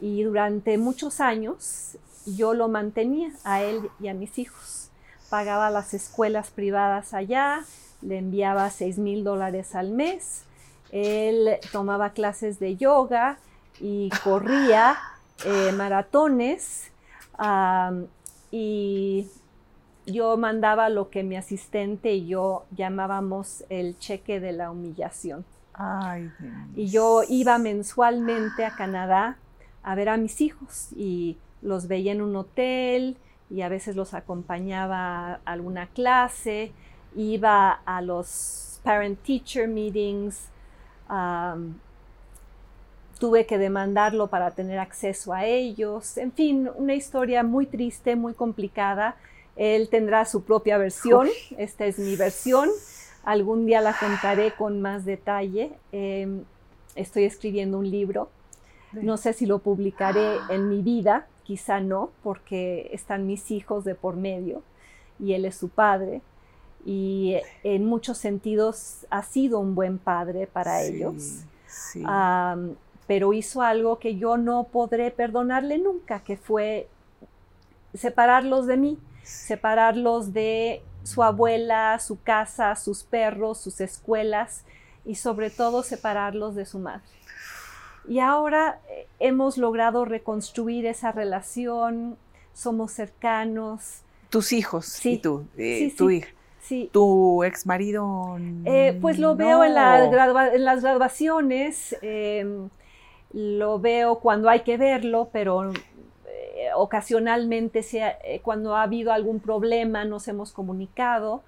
y durante muchos años yo lo mantenía a él y a mis hijos. Pagaba las escuelas privadas allá, le enviaba 6 mil dólares al mes, él tomaba clases de yoga y corría eh, maratones y yo mandaba lo que mi asistente y yo llamábamos el cheque de la humillación. y yo iba mensualmente a Canadá a ver a mis hijos y los veía en un hotel y a veces los acompañaba a alguna clase, iba a los parent teacher meetings, tuve que demandarlo para tener acceso a ellos, en fin, una historia muy triste, muy complicada. Él tendrá su propia versión, esta es mi versión, algún día la contaré con más detalle. Em, estoy escribiendo un libro no sé si lo publicaré en mi vida, quizá no, porque están mis hijos de por medio y él es su padre. Y en muchos sentidos ha sido un buen padre para ellos. pero hizo algo que yo no podré perdonarle nunca, que fue separarlos de mí, separarlos de su abuela, su casa, sus perros, sus escuelas y sobre todo separarlos de su madre. Y ahora eh, hemos logrado reconstruir esa relación, somos cercanos. Tus hijos sí, y tú, eh, tu hija. Sí. ¿Tu ex marido? Eh, pues lo veo en, las graduaciones, em, lo veo cuando hay que verlo, pero ocasionalmente cuando ha habido algún problema nos hemos comunicado,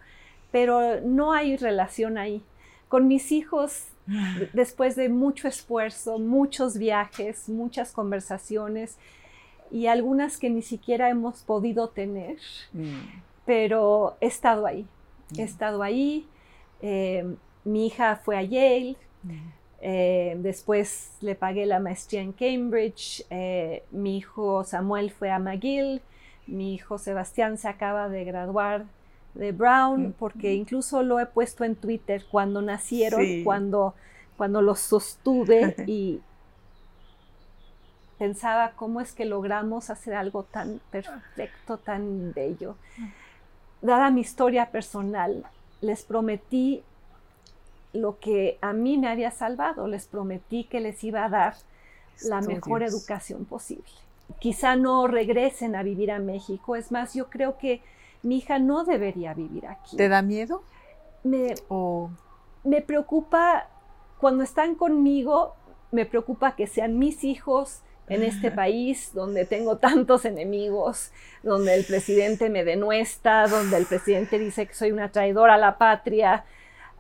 pero no hay relación ahí. Con mis hijos después de mucho esfuerzo, muchos viajes, muchas conversaciones y algunas que ni siquiera hemos podido tener, mm. pero he estado ahí, he mm. estado ahí. Eh, mi hija fue a Yale, mm. eh, después le pagué la maestría en Cambridge, eh, mi hijo Samuel fue a McGill, mi hijo Sebastián se acaba de graduar de Brown, porque incluso lo he puesto en Twitter cuando nacieron, cuando, cuando los sostuve y pensaba cómo es que logramos hacer algo tan perfecto, tan bello. Dada mi historia personal, les prometí lo que a mí me había salvado, les prometí que les iba a dar la mejor educación posible. Quizá no regresen a vivir a México, es más, yo creo que mi hija no debería vivir aquí. ¿Te da miedo? Me, me preocupa, cuando están conmigo, me preocupa que sean mis hijos en este país donde tengo tantos enemigos, donde el presidente me denuesta, donde el presidente dice que soy una traidora a la patria,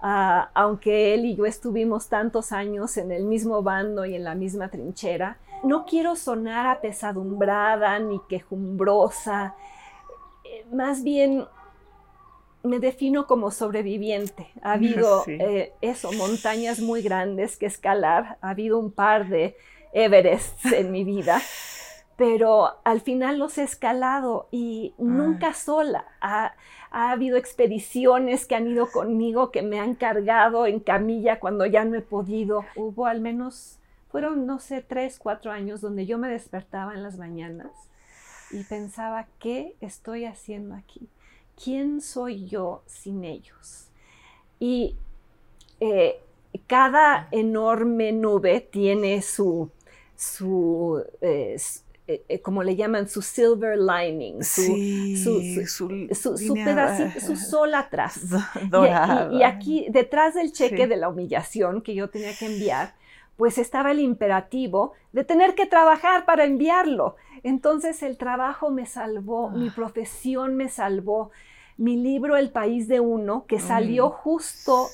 ah, aunque él y yo estuvimos tantos años en el mismo bando y en la misma trinchera. No quiero sonar apesadumbrada ni quejumbrosa, más bien me defino como sobreviviente. Ha habido eh, eso, montañas muy grandes que escalar, ha habido un par de Everests en mi vida, pero al final los he escalado y nunca sola. Ha, ha, habido expediciones que han ido conmigo, que me han cargado en camilla cuando ya no he podido. Hubo al menos, fueron, no sé, tres, cuatro años donde yo me despertaba en las mañanas y pensaba, ¿qué estoy haciendo aquí? ¿Quién soy yo sin ellos? Y eh, cada enorme nube tiene su, su eh, eh, como le llaman, su silver lining, su, su, pedacito, su sol atrás. Y, y, aquí, detrás del cheque de la humillación que yo tenía que enviar, pues estaba el imperativo de tener que trabajar para enviarlo. Entonces el trabajo me salvó, mi ah. profesión me salvó, mi libro El País de Uno, que salió justo,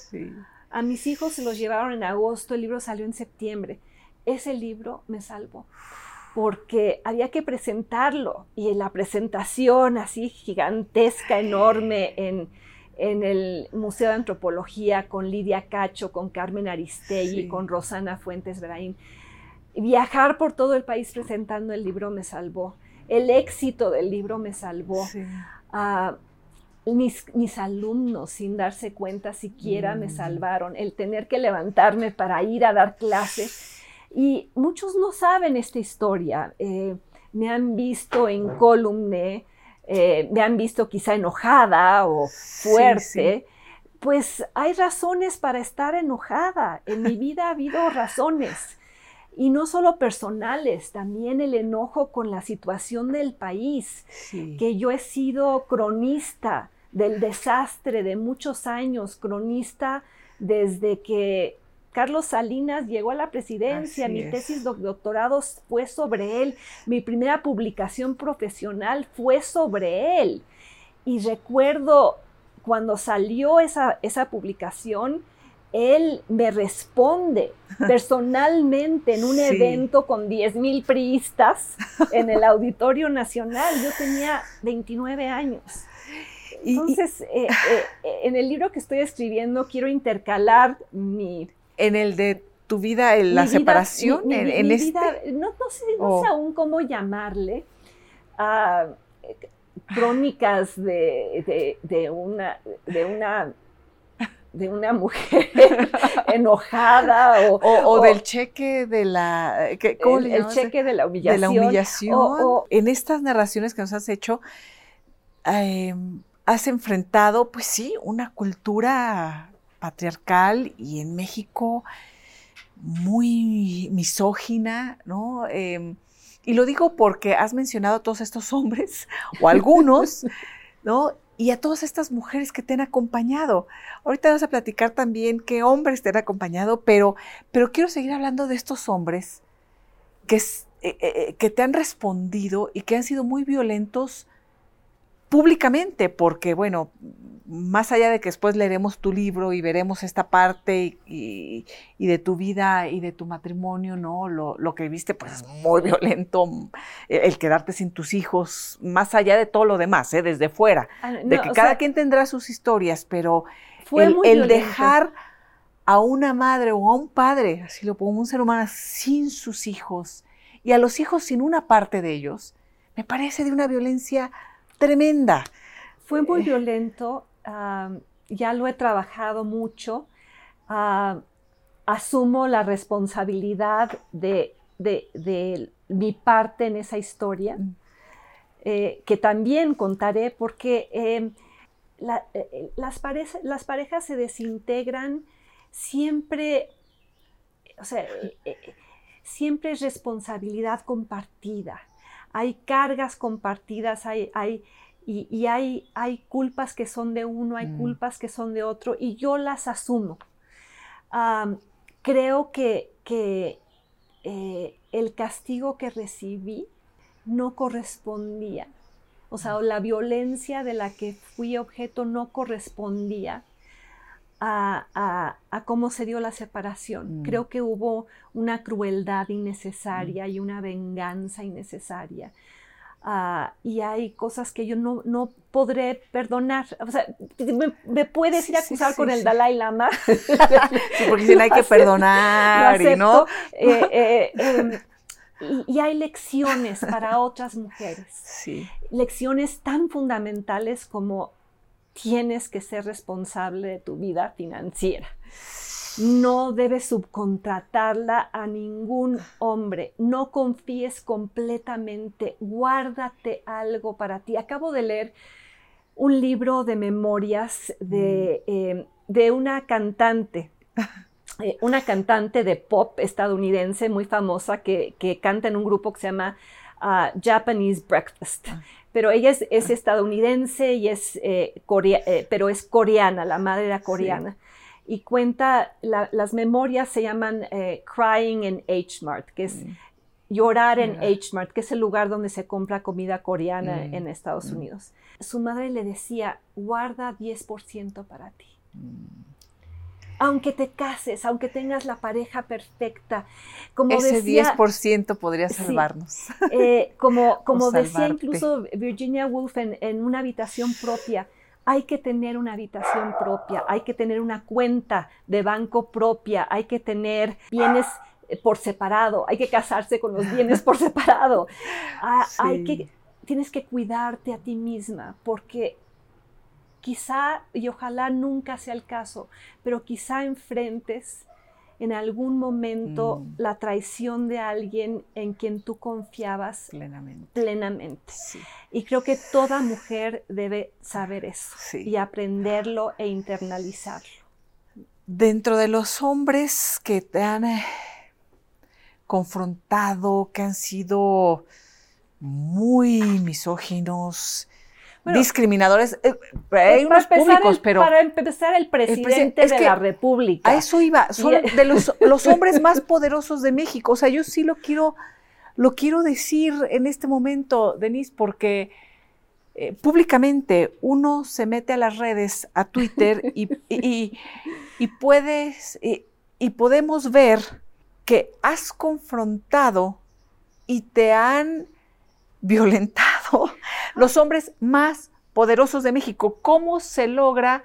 a mis hijos se los llevaron en agosto, el libro salió en septiembre. Ese libro me salvó porque había que presentarlo y en la presentación así gigantesca, enorme en en el Museo de Antropología con Lidia Cacho, con Carmen Aristegui, con Rosana Fuentes Braín. Viajar por todo el país presentando el libro me salvó. El éxito del libro me salvó. Ah, mis, mis, alumnos, sin darse cuenta siquiera, me mm. salvaron. El tener que levantarme para ir a dar clases. Y muchos no saben esta historia. Eh, me han visto en columne eh, me han visto quizá enojada o fuerte, pues hay razones para estar enojada. En mi vida ha habido razones. Y no solo personales, también el enojo con la situación del país, que yo he sido cronista del desastre de muchos años, cronista desde que Carlos Salinas llegó a la presidencia, mi tesis de doctorado fue sobre él, mi primera publicación profesional fue sobre él. Y recuerdo cuando salió esa, esa publicación, él me responde personalmente en un evento con 10 mil priistas en el Auditorio Nacional. Yo tenía 29 años. Entonces, eh, eh, en el libro que estoy escribiendo quiero intercalar mi en el de tu vida, en la separación, en, este. no, sé, aún cómo llamarle. crónicas de, una, de una de una mujer enojada o, del cheque de la el, cheque de la humillación, de la humillación. en estas narraciones que nos has hecho em, has enfrentado pues sí una cultura patriarcal y en México muy misógina, ¿no? Em, y lo digo porque has mencionado a todos estos hombres, o algunos, ¿no? Y a todas estas mujeres que te han acompañado. Ahorita vas a platicar también qué hombres te han acompañado, pero, pero quiero seguir hablando de estos hombres que, eh, eh, eh, que te han respondido y que han sido muy violentos públicamente, porque bueno, más allá de que después leeremos tu libro y veremos esta parte y, de tu vida y de tu matrimonio, ¿no? Lo, que viste, pues es muy violento, el, quedarte sin tus hijos, más allá de todo lo demás, ¿eh? desde fuera, ah, de que cada quien tendrá sus historias, pero fue el, dejar a una madre o a un padre, así lo pongo, un ser humano sin sus hijos y a los hijos sin una parte de ellos, me parece de una violencia tremenda. Fue muy eh. violento ya lo he trabajado mucho, asumo la responsabilidad de, mi parte en esa historia, mm. eh, que también contaré porque em, eh, las, las, parejas se desintegran siempre, o sea, siempre es responsabilidad compartida. Hay cargas compartidas, hay, hay y, hay, hay, culpas que son de uno, hay mm. culpas que son de otro, y yo las asumo. creo que, eh, el castigo que recibí no correspondía, o sea, la violencia de la que fui objeto no correspondía a, cómo se dio la separación. Mm. Creo que hubo una crueldad innecesaria mm. y una venganza innecesaria. Ah, y hay cosas que yo no, no podré perdonar. O sea, me, puedes ir a acusar con el Dalai Lama. porque si no hay que perdonar, y ¿no? Eh, eh, em, y, hay lecciones para otras mujeres. Lecciones tan fundamentales como tienes que ser responsable de tu vida financiera no debes subcontratarla a ningún hombre. No confíes completamente. Guárdate algo para ti. Acabo de leer un libro de memorias de, mm. em, una cantante. Eh, una cantante de pop estadounidense muy famosa que, canta en un grupo que se llama ah, Japanese Breakfast. Ah. Pero ella es, estadounidense y es, eh, eh, pero es coreana, la madre era coreana y cuenta, las memorias se llaman eh, Crying in H-Mart, que es mm. llorar en H-Mart, que es el lugar donde se compra comida coreana mm. en Estados mm. Unidos. Su madre le decía, guarda 10% para ti. Aunque te cases, aunque tengas la pareja perfecta, como Ese 10% podría salvarnos. Eh, como como decía incluso Virginia Woolf en una habitación propia, hay que tener una habitación propia, hay que tener una cuenta de banco propia, hay que tener bienes eh, por separado, hay que casarse con los bienes por separado. Ah, hay que, tienes que cuidarte a ti misma porque quizá y ojalá nunca sea el caso, pero quizá enfrentes en algún momento mm. la traición de alguien en quien tú confiabas plenamente. plenamente. Y creo que toda mujer debe saber eso y aprenderlo e internalizarlo. Dentro de los hombres que te han eh, confrontado, que han sido muy misóginos, discriminadores. Eh, hay unos públicos, pero. Para empezar, el presidente de la República. A eso iba. Son de los, los, hombres más poderosos de México. O sea, yo sí lo quiero, lo quiero decir en este momento, Denise, porque eh, públicamente uno se mete a las redes, a Twitter, y, y, puedes, y podemos ver que has confrontado y te han violentado los hombres más poderosos de México. ¿Cómo se logra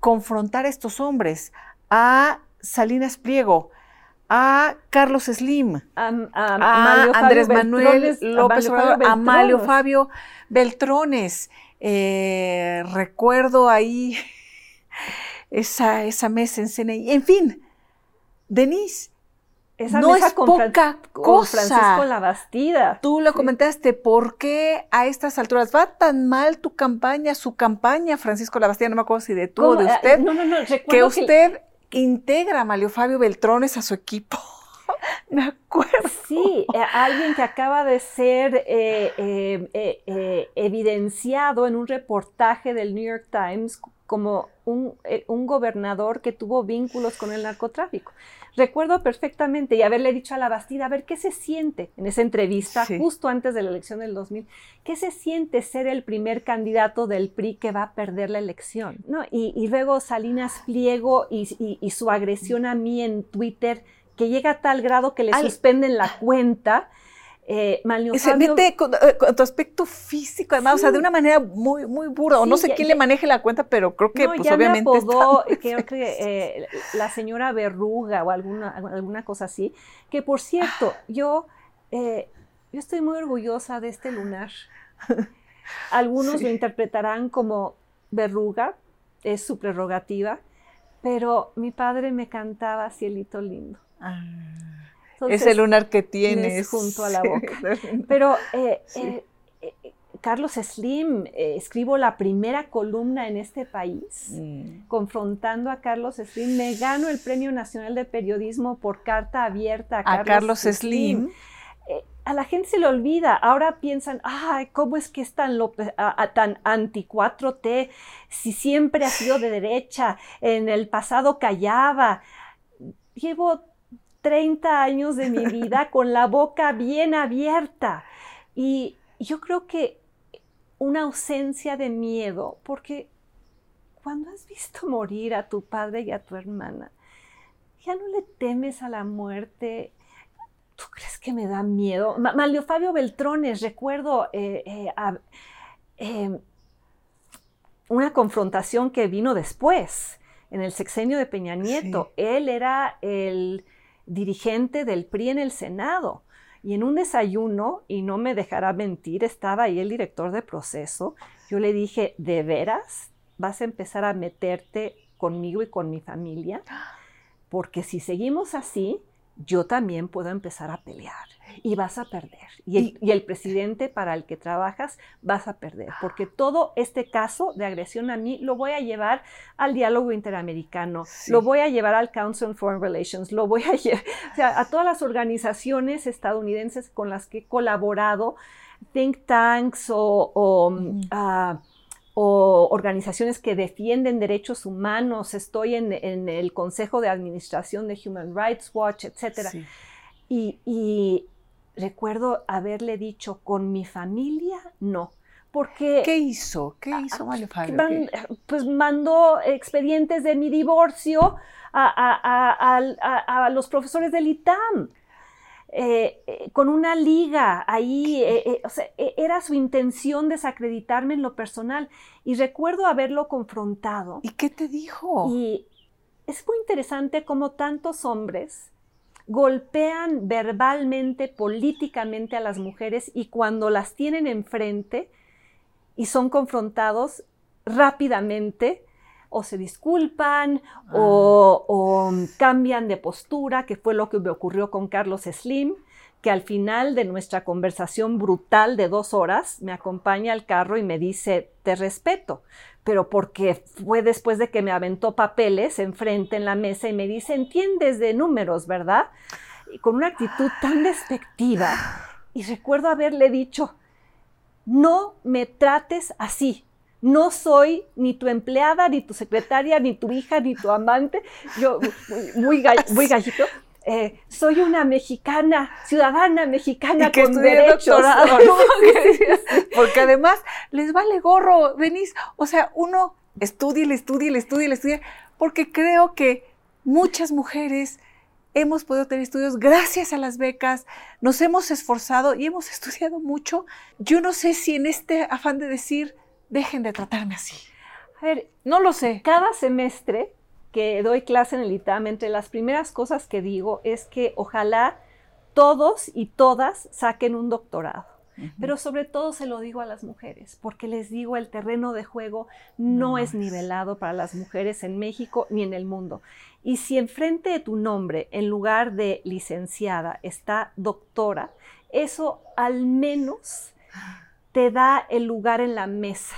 confrontar a estos hombres? A Salinas Pliego, a Carlos Slim, a, Andrés Manuel López Obrador, a Amalio Fabio Beltrones. Eh, recuerdo ahí esa, esa mesa en CNI. En fin, Denise, esa no mesa es con, poca con cosa. Francisco Labastida. Tú lo comentaste, ¿por qué a estas alturas va tan mal tu campaña, su campaña, Francisco Labastida? No me acuerdo si de tú o de Ah, usted, No, no, no, que usted integra a Mario Fabio Beltrones a su equipo. me acuerdo. Sí, eh, alguien que acaba de ser eh, eh, eh, evidenciado en un reportaje del New York Times como un, eh, un gobernador que tuvo vínculos con el narcotráfico. Recuerdo perfectamente y haberle dicho a la Bastida, a ver, ¿qué se siente en esa entrevista Sí. justo antes de la elección del 2000? ¿Qué se siente ser el primer candidato del PRI que va a perder la elección? ¿No? Y, y luego Salinas Pliego y, y- y su agresión a mí en Twitter, que llega a tal grado que le suspenden la cuenta. Eh, Fabio- mete con, eh, con tu aspecto físico, además, o sea, de una manera muy, muy burda. o no sé ya- quién ya- le maneje la cuenta, pero creo que, no, pues, ya obviamente. me apodó, muy creo que eh, la señora Verruga o alguna, alguna cosa así, que por cierto, yo, eh, yo estoy muy orgullosa de este lunar. Algunos Sí. lo interpretarán como verruga, es su prerrogativa, pero mi padre me cantaba Cielito Lindo. Ah, Entonces, ese lunar que tienes. junto a la boca. Pero eh, Sí. eh, eh, Carlos Slim, eh, escribo la primera columna en este país Mm. confrontando a Carlos Slim. Me gano el Premio Nacional de Periodismo por carta abierta a A Carlos, Carlos Slim. A la gente se le olvida. Ahora piensan, ay, ¿cómo es que es tan, López- a- a- tan anti 4T? Si siempre ha sido de derecha, en el pasado callaba. Llevo 30 años de mi vida con la boca bien abierta. Y yo creo que una ausencia de miedo, porque cuando has visto morir a tu padre y a tu hermana, ya no le temes a la muerte. ¿Tú crees que me da miedo? Manlio Fabio Beltrones, recuerdo eh, eh, a- eh, una confrontación que vino después, en el sexenio de Peña Nieto. Él era el dirigente del PRI en el Senado. Y en un desayuno, y no me dejará mentir, estaba ahí el director de proceso. Yo le dije, ¿de veras vas a empezar a meterte conmigo y con mi familia? Porque si seguimos así, yo también puedo empezar a pelear y vas a perder. Y el, y el, presidente para el que trabajas vas a perder. Porque todo este caso de agresión a mí lo voy a llevar al diálogo interamericano, sí. lo voy a llevar al Council on Foreign Relations, lo voy a llevar o sea, a todas las organizaciones estadounidenses con las que he colaborado, think tanks o... o mm. uh, o organizaciones que defienden derechos humanos, estoy en, en, el Consejo de Administración de Human Rights Watch, etc. Sí. Y, y, recuerdo haberle dicho, con mi familia, no. Porque, ¿Qué hizo? ¿Qué hizo Mario Fabio? Man, pues mandó expedientes de mi divorcio a, a, a, a los profesores del ITAM. Eh, eh, con una liga ahí, eh, o sea, era su intención desacreditarme en lo personal y recuerdo haberlo confrontado. ¿Y qué te dijo? Y es muy interesante cómo tantos hombres golpean verbalmente, políticamente a las mujeres y cuando las tienen enfrente y son confrontados rápidamente, o se disculpan ah. o, o, cambian de postura, que fue lo que me ocurrió con Carlos Slim, que al final de nuestra conversación brutal de dos horas me acompaña al carro y me dice, te respeto, pero porque fue después de que me aventó papeles enfrente en la mesa y me dice, entiendes de números, ¿verdad? Y con una actitud tan despectiva. Y recuerdo haberle dicho, no me trates así, no soy ni tu empleada, ni tu secretaria, ni tu hija, ni tu amante. Yo, muy, muy, gall muy gallito. Eh, soy una mexicana, ciudadana mexicana que con derechos. Porque además les vale gorro, Denise. O sea, uno estudia, le estudia, le estudia, le estudia, porque creo que muchas mujeres hemos podido tener estudios gracias a las becas, nos hemos esforzado y hemos estudiado mucho. Yo no sé si en este afán de decir, dejen de tratarme así. A ver, no lo sé. Cada semestre que doy clase en el ITAM, entre las primeras cosas que digo es que ojalá todos y todas saquen un doctorado. pero sobre todo se lo digo a las mujeres, porque les digo, el terreno de juego no, es nivelado para las mujeres en México ni en el mundo. Y si enfrente de tu nombre, en lugar de licenciada, está doctora, eso al menos te da el lugar en la mesa,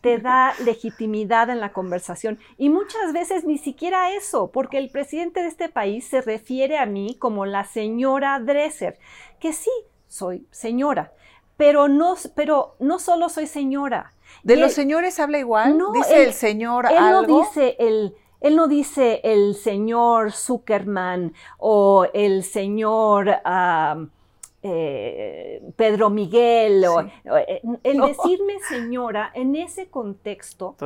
te da legitimidad en la conversación. Y muchas veces ni siquiera eso, porque el presidente de este país se refiere a mí como la señora Dresser, que sí, soy señora, pero no, pero no solo soy señora. ¿De los señores habla igual? No, ¿Dice el señor él No dice el, él no dice el señor Zuckerman o el señor... Eh, Pedro Miguel, o, eh, el decirme señora en ese contexto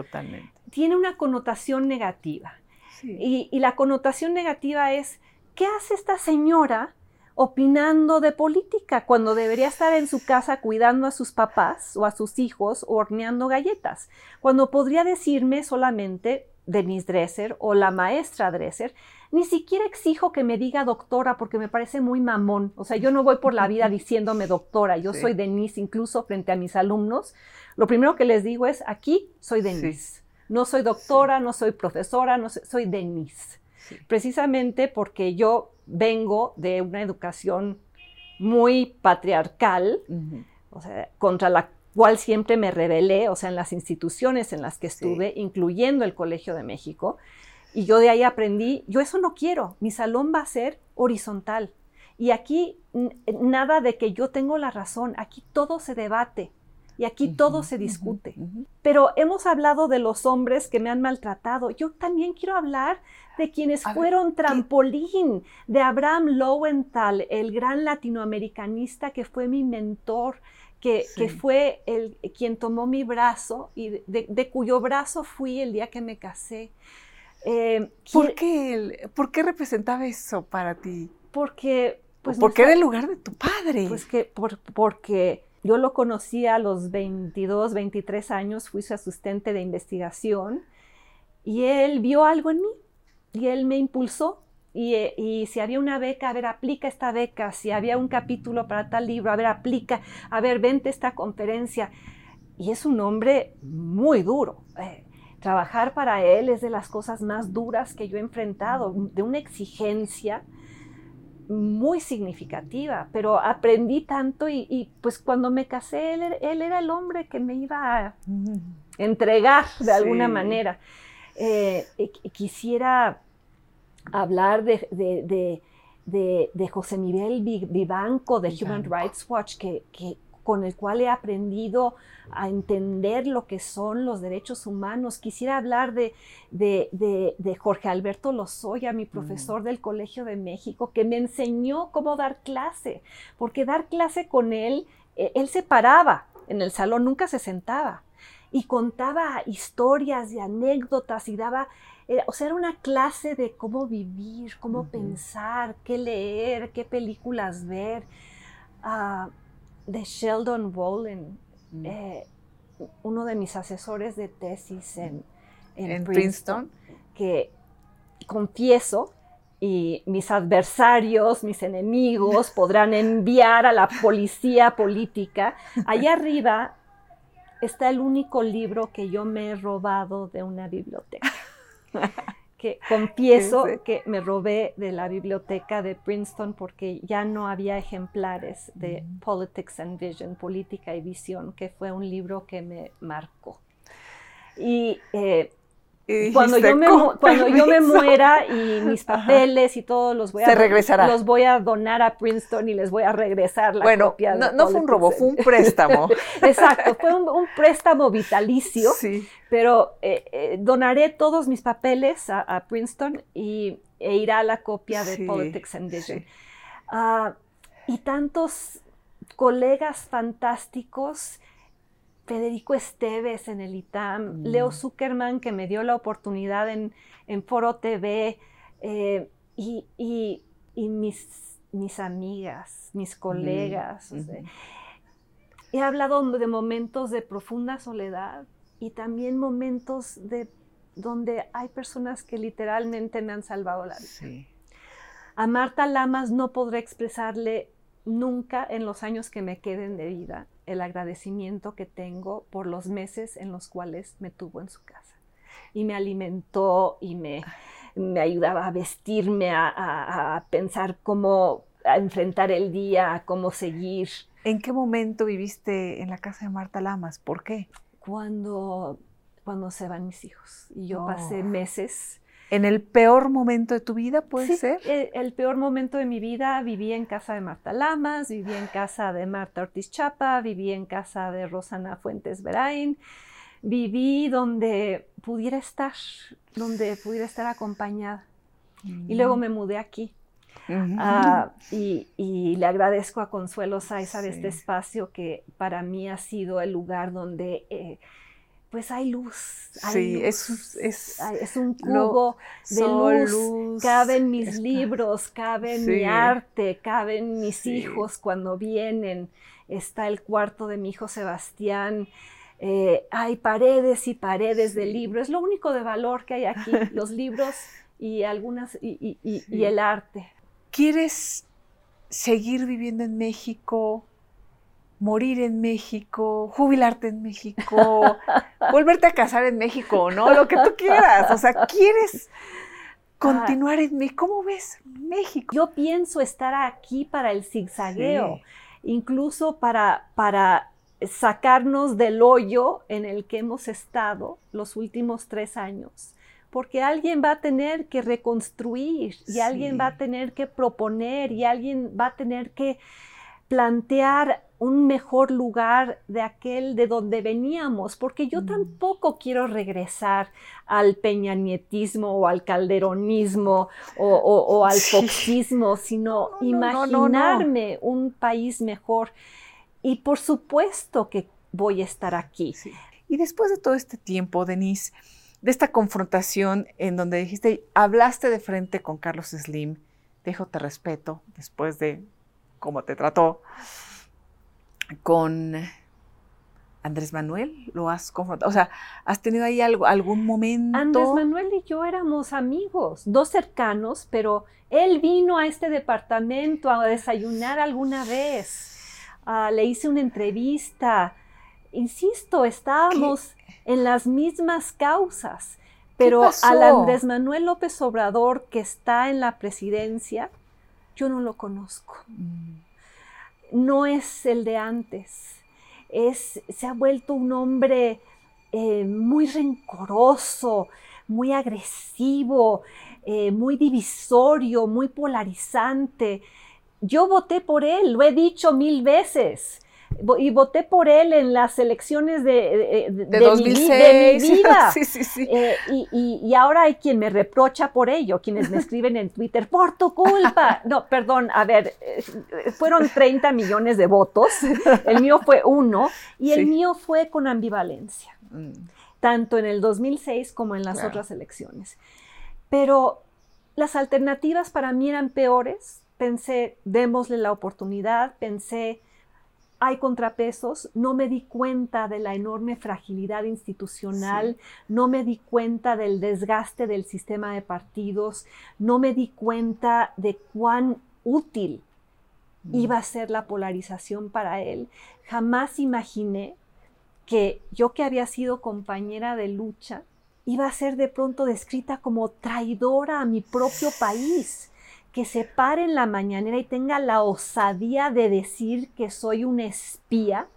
tiene una connotación negativa. Y, y, la connotación negativa es, ¿qué hace esta señora opinando de política cuando debería estar en su casa cuidando a sus papás o a sus hijos o horneando galletas? Cuando podría decirme solamente Denise Dresser o la maestra Dresser, ni siquiera exijo que me diga doctora porque me parece muy mamón. O sea, yo no voy por la vida diciéndome doctora, yo soy Denise incluso frente a mis alumnos. Lo primero que les digo es, aquí soy Denise. No soy doctora, no soy profesora, no soy, Denise. Precisamente porque yo vengo de una educación muy patriarcal, o sea, contra la cual siempre me rebelé, o sea, en las instituciones en las que estuve, incluyendo el Colegio de México. Y yo de ahí aprendí, yo eso no quiero, mi salón va a ser horizontal. Y aquí nada de que yo tengo la razón, aquí todo se debate y aquí todo se discute. Pero hemos hablado de los hombres que me han maltratado. Yo también quiero hablar de quienes fueron trampolín, de Abraham Lowenthal, el gran latinoamericanista que fue mi mentor, que, fue el, quien tomó mi brazo y de, cuyo brazo fui el día que me casé. Eh, ¿Por, qué, ¿Por qué representaba eso para ti? Porque... Pues, ¿Por qué era el lugar de tu padre? Pues que porque yo lo conocí a los 22, 23 años, fui su asistente de investigación y él vio algo en mí y él me impulsó eh, y, si había una beca, a ver, aplica esta beca, si había un capítulo para tal libro, a ver, aplica, a ver, vente esta conferencia. Y es un hombre muy duro. Eh, trabajar para él es de las cosas más duras que yo he enfrentado, de una exigencia muy significativa, pero aprendí tanto y, pues cuando me casé, él, era el hombre que me iba a entregar de alguna manera. Eh, quisiera hablar de, José Miguel Vivanco de Human Rights Watch, que, con el cual he aprendido a entender lo que son los derechos humanos. Quisiera hablar de, de, Jorge Alberto Lozoya, mi profesor del Colegio de México, que me enseñó cómo dar clase, porque dar clase con él, eh, él se paraba en el salón, nunca se sentaba y contaba historias y anécdotas y daba eh, o sea, era una clase de cómo vivir, cómo pensar, qué leer, qué películas ver. Ah, de Sheldon Wallen, mm. eh, uno de mis asesores de tesis en, Princeton, que confieso, y mis adversarios, mis enemigos podrán enviar a la policía política. Allá arriba está el único libro que yo me he robado de una biblioteca. que confieso que me robé de la biblioteca de Princeton porque ya no había ejemplares de mm. Politics and Vision, Política y Visión, que fue un libro que me marcó. Y eh, cuando yo, me, cuando yo me muera y mis papeles y todos los voy a los voy a donar a Princeton y les voy a regresar la bueno, copia. No, no fue un robo, fue un préstamo. Exacto, fue un, préstamo vitalicio, sí. pero eh, eh, donaré todos mis papeles a, Princeton y, e irá la copia de Politics and Vision. Ah, y tantos colegas fantásticos Federico Esteves en el ITAM, mm. Leo Zuckerman que me dio la oportunidad en, Foro TV eh, y, mis, mis, amigas, mis colegas. he hablado de momentos de profunda soledad y también momentos de donde hay personas que literalmente me han salvado la vida. A Marta Lamas no podré expresarle nunca en los años que me queden de vida el agradecimiento que tengo por los meses en los cuales me tuvo en su casa. Y me alimentó y me, me ayudaba a vestirme, a, a pensar cómo a enfrentar el día, a cómo seguir. ¿En qué momento viviste en la casa de Marta Lamas? ¿Por qué? Cuando, cuando se van mis hijos. Y yo pasé oh. meses. ¿En el peor momento de tu vida, puede ser? El, el, peor momento de mi vida viví en casa de Marta Lamas, viví en casa de Marta Ortiz Chapa, viví en casa de Rosana Fuentes Verain. Viví donde pudiera estar, donde pudiera estar acompañada. Y luego me mudé aquí Ah, y, le agradezco a Consuelo Saiza de este espacio que para mí ha sido el lugar donde eh, pues hay luz. sí, Es, es, un cubo de luz, Caben mis libros, caben mi arte, caben mis hijos cuando vienen. Está el cuarto de mi hijo Sebastián. Eh, hay paredes y paredes de libros. Es lo único de valor que hay aquí, los libros y algunas y, y el arte. ¿Quieres seguir viviendo en México? Morir en México, jubilarte en México, volverte a casar en México, ¿no? Lo que tú quieras. O sea, ¿quieres continuar en México? ¿Cómo ves México? Yo pienso estar aquí para el zigzagueo, incluso para, para sacarnos del hoyo en el que hemos estado los últimos tres años porque alguien va a tener que reconstruir y alguien va a tener que proponer y alguien va a tener que plantear un mejor lugar de aquel de donde veníamos, porque yo mm. tampoco quiero regresar al peñanietismo o al calderonismo o, al foxismo, sino imaginarme un país mejor. Y por supuesto que voy a estar aquí. Y después de todo este tiempo, Denise, de esta confrontación en donde dijiste, hablaste de frente con Carlos Slim, dejo te respeto, después de cómo te trató, con Andrés Manuel, lo has confrontado, o sea, has tenido ahí algo, algún momento. Andrés Manuel y yo éramos amigos, dos cercanos, pero él vino a este departamento a desayunar alguna vez, ah, le hice una entrevista, insisto, estábamos en las mismas causas, pero al Andrés Manuel López Obrador que está en la presidencia, yo no lo conozco. Mm. No es el de antes. Es, se ha vuelto un hombre eh, muy rencoroso, muy agresivo, eh, muy divisorio, muy polarizante. Yo voté por él, lo he dicho mil veces y voté por él en las elecciones de, de, 2006. Mi, vida. sí, sí, sí. Eh, y, y, ahora hay quien me reprocha por ello, quienes me escriben en Twitter, por tu culpa. No, perdón, a ver, eh, fueron 30 millones de votos, el mío fue uno, y el mío fue con ambivalencia, mm. tanto en el 2006 como en las otras elecciones. Pero las alternativas para mí eran peores. Pensé, démosle la oportunidad, pensé, hay contrapesos, no me di cuenta de la enorme fragilidad institucional, no me di cuenta del desgaste del sistema de partidos, no me di cuenta de cuán útil mm. iba a ser la polarización para él. Jamás imaginé que yo que había sido compañera de lucha iba a ser de pronto descrita como traidora a mi propio país que se pare en la mañanera y tenga la osadía de decir que soy un espía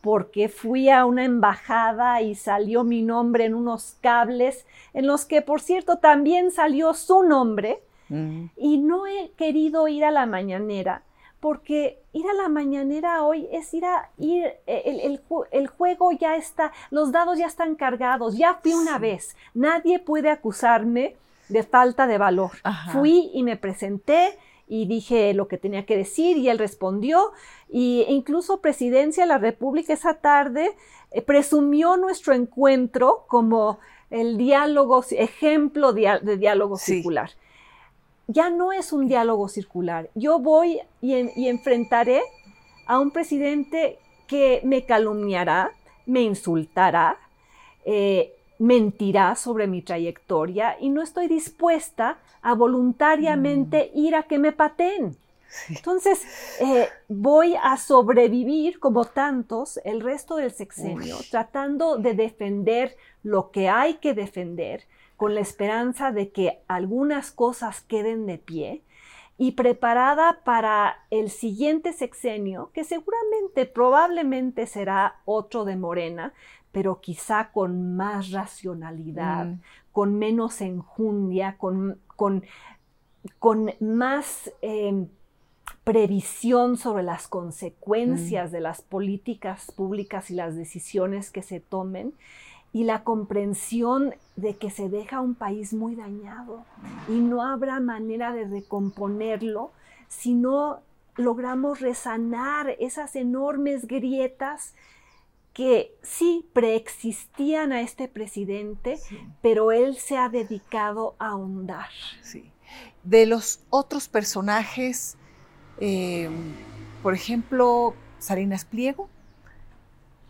porque fui a una embajada y salió mi nombre en unos cables, en los que por cierto también salió su nombre, y no he querido ir a la mañanera, porque ir a la mañanera hoy es ir a ir, el, el, juego ya está, los dados ya están cargados, ya fui una vez, nadie puede acusarme de falta de valor. Fui y me presenté y dije lo que tenía que decir y él respondió y incluso Presidencia de la República esa tarde eh, presumió nuestro encuentro como el diálogo, ejemplo de, diálogo circular. Ya no es un diálogo circular. Yo voy y, enfrentaré a un presidente que me calumniará, me insultará, eh, mentirá sobre mi trayectoria y no estoy dispuesta a voluntariamente mm. ir a que me pateen. Entonces, eh, voy a sobrevivir como tantos el resto del sexenio, tratando de defender lo que hay que defender, con la esperanza de que algunas cosas queden de pie y preparada para el siguiente sexenio, que seguramente, probablemente será otro de Morena, pero quizá con más racionalidad, mm. con menos enjundia, con, con, con más em, previsión sobre las consecuencias mm. de las políticas públicas y las decisiones que se tomen y la comprensión de que se deja un país muy dañado y no habrá manera de recomponerlo si no logramos resanar esas enormes grietas que sí preexistían a este presidente, pero él se ha dedicado a ahondar. Sí. De los otros personajes, eh, por ejemplo, Salinas Pliego,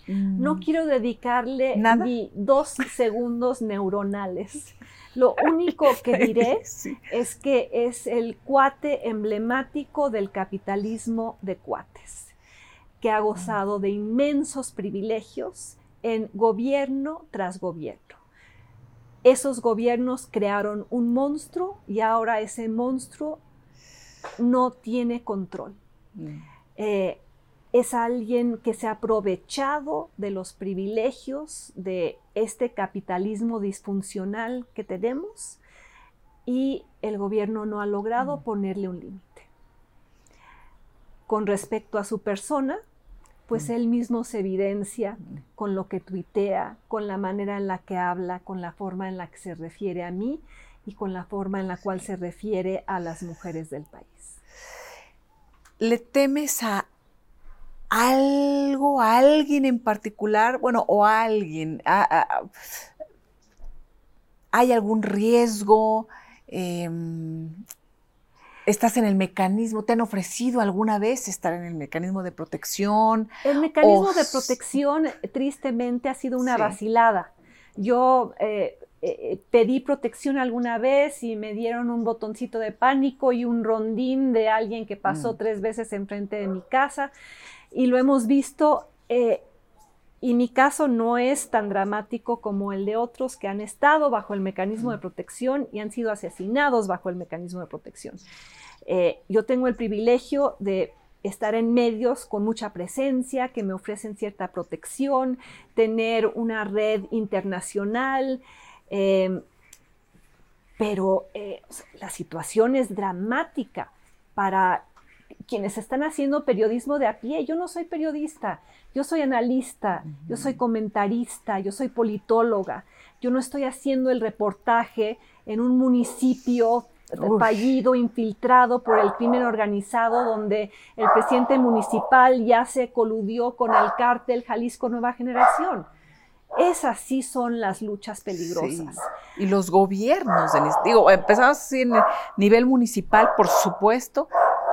no mm. quiero dedicarle ni dos segundos neuronales. Lo único que diré es que es el cuate emblemático del capitalismo de cuates, que ha gozado de inmensos privilegios en gobierno tras gobierno. Esos gobiernos crearon un monstruo y ahora ese monstruo no tiene control. Mm. Eh, es alguien que se ha aprovechado de los privilegios de este capitalismo disfuncional que tenemos y el gobierno no ha logrado mm. ponerle un límite. Con respecto a su persona, pues él mismo se evidencia con lo que tuitea, con la manera en la que habla, con la forma en la que se refiere a mí y con la forma en la cual se refiere a las mujeres del país. ¿Le temes a algo, alguien en particular, bueno, o alguien, hay algún riesgo, em, estás en el mecanismo, te han ofrecido alguna vez estar en el mecanismo de protección. El mecanismo de protección, tristemente, ha sido una vacilada. Yo eh, eh, pedí protección alguna vez y me dieron un botoncito de pánico y un rondín de alguien que pasó mm. tres veces enfrente de mi casa y lo hemos visto, eh, y mi caso no es tan dramático como el de otros que han estado bajo el mecanismo de protección y han sido asesinados bajo el mecanismo de protección. Eh, yo tengo el privilegio de estar en medios con mucha presencia, que me ofrecen cierta protección, tener una red internacional, eh, pero la situación es dramática para quienes están haciendo periodismo de a pie. Yo no soy periodista, yo soy analista, yo soy comentarista, yo soy politóloga. Yo no estoy haciendo el reportaje en un municipio fallido, infiltrado por el crimen organizado, donde el presidente municipal ya se coludió con el cártel Jalisco Nueva Generación. Esas sí son las luchas peligrosas. Y los gobiernos, digo, empezamos así en el nivel municipal, por supuesto,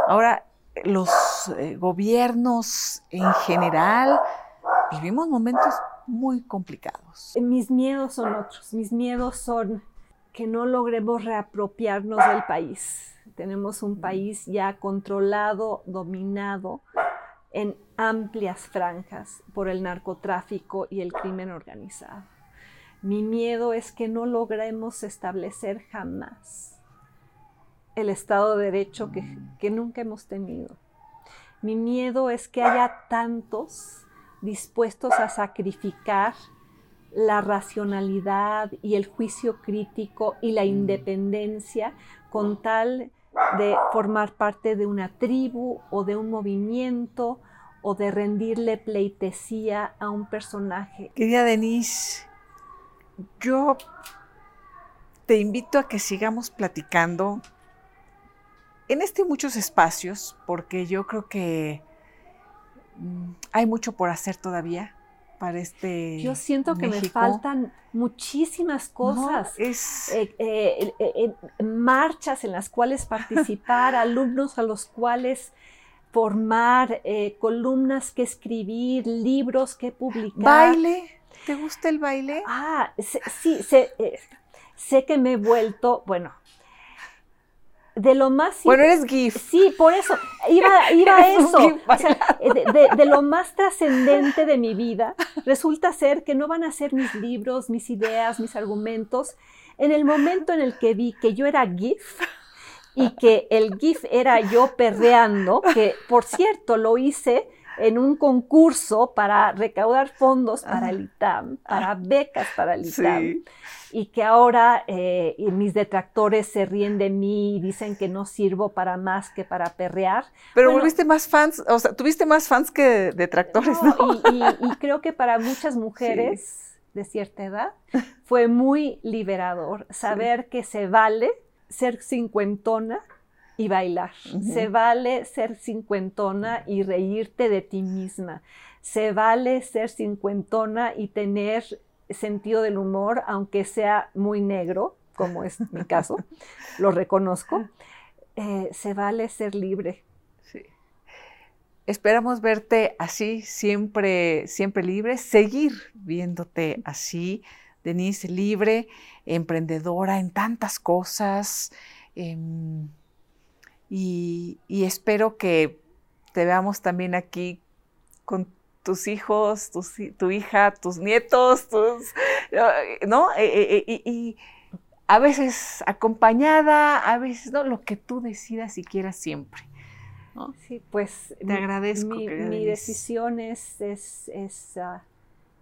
ahora los eh, gobiernos en general vivimos momentos muy complicados. Mis miedos son otros. Mis miedos son que no logremos reapropiarnos del país. Tenemos un país ya controlado, dominado en amplias franjas por el narcotráfico y el crimen organizado. Mi miedo es que no logremos establecer jamás el Estado de Derecho que, nunca hemos tenido. Mi miedo es que haya tantos dispuestos a sacrificar la racionalidad y el juicio crítico y la independencia con tal de formar parte de una tribu o de un movimiento o de rendirle pleitesía a un personaje. Querida Denise, yo te invito a que sigamos platicando en este muchos espacios, porque yo creo que mm, hay mucho por hacer todavía para este. Yo siento que me faltan muchísimas cosas. es... Eh, eh, eh, marchas en las cuales participar, alumnos a los cuales formar, columnas que escribir, libros que publicar. ¿Baile? ¿Te gusta el baile? Ah, sí, sé, sé que me he vuelto, bueno, de lo más... Bueno, eres GIF. Sí, por eso, iba, iba a eso. O sea, de, de, lo más trascendente de mi vida, resulta ser que no van a ser mis libros, mis ideas, mis argumentos. En el momento en el que vi que yo era GIF y que el GIF era yo perreando, que por cierto lo hice en un concurso para recaudar fondos para el ITAM, para becas para el ITAM. Y que ahora eh, mis detractores se ríen de mí y dicen que no sirvo para más que para perrear. Pero volviste más fans, o sea, tuviste más fans que detractores, ¿no? Y, creo que para muchas mujeres de cierta edad fue muy liberador saber que se vale ser cincuentona y bailar. Se vale ser cincuentona y reírte de ti misma. Se vale ser cincuentona y tener sentido del humor, aunque sea muy negro, como es mi caso, lo reconozco. Eh, se vale ser libre. Sí. Esperamos verte así, siempre, siempre libre, seguir viéndote así, Denise, libre, emprendedora en tantas cosas. Em, y, espero que te veamos también aquí con tus hijos, tu hija, tus nietos, tus, ¿no? E, e, e, y, a veces acompañada, a veces, ¿no? Lo que tú decidas y quieras siempre. Sí, pues te agradezco. Mi, decisión es, ah,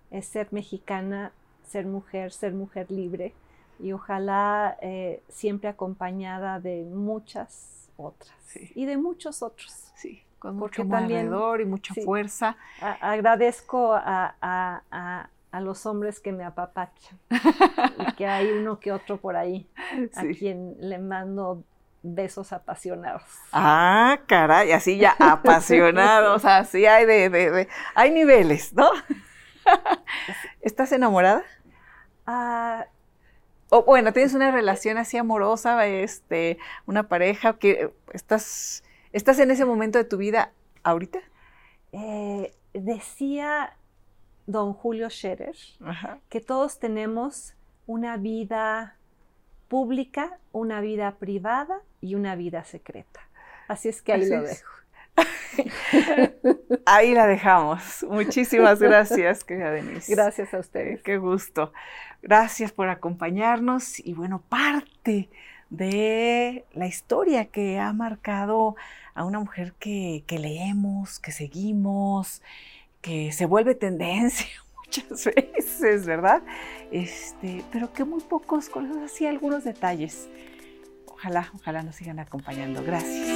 es, ser mexicana, ser mujer, ser mujer libre y ojalá eh, siempre acompañada de muchas otras y de muchos otros. Sí, con mucho alrededor y mucha fuerza. agradezco a, a, los hombres que me apapachan y que hay uno que otro por ahí a quien le mando besos apasionados. Ah, caray, así ya apasionados, así hay de, de, hay niveles, ¿no? ¿Estás enamorada? Ah, o bueno, tienes una relación así amorosa, este, una pareja, que estás, estás en ese momento de tu vida ahorita. Eh, decía don Julio Scherer que todos tenemos una vida pública, una vida privada y una vida secreta. Así es que ahí lo dejo. Ahí la dejamos. Muchísimas gracias, querida Denise. Gracias a ustedes. Qué gusto. Gracias por acompañarnos y bueno, parte de la historia que ha marcado a una mujer que, leemos, que seguimos, que se vuelve tendencia muchas veces, ¿verdad? Este, pero que muy pocos conocen así algunos detalles. Ojalá, ojalá nos sigan acompañando. Gracias.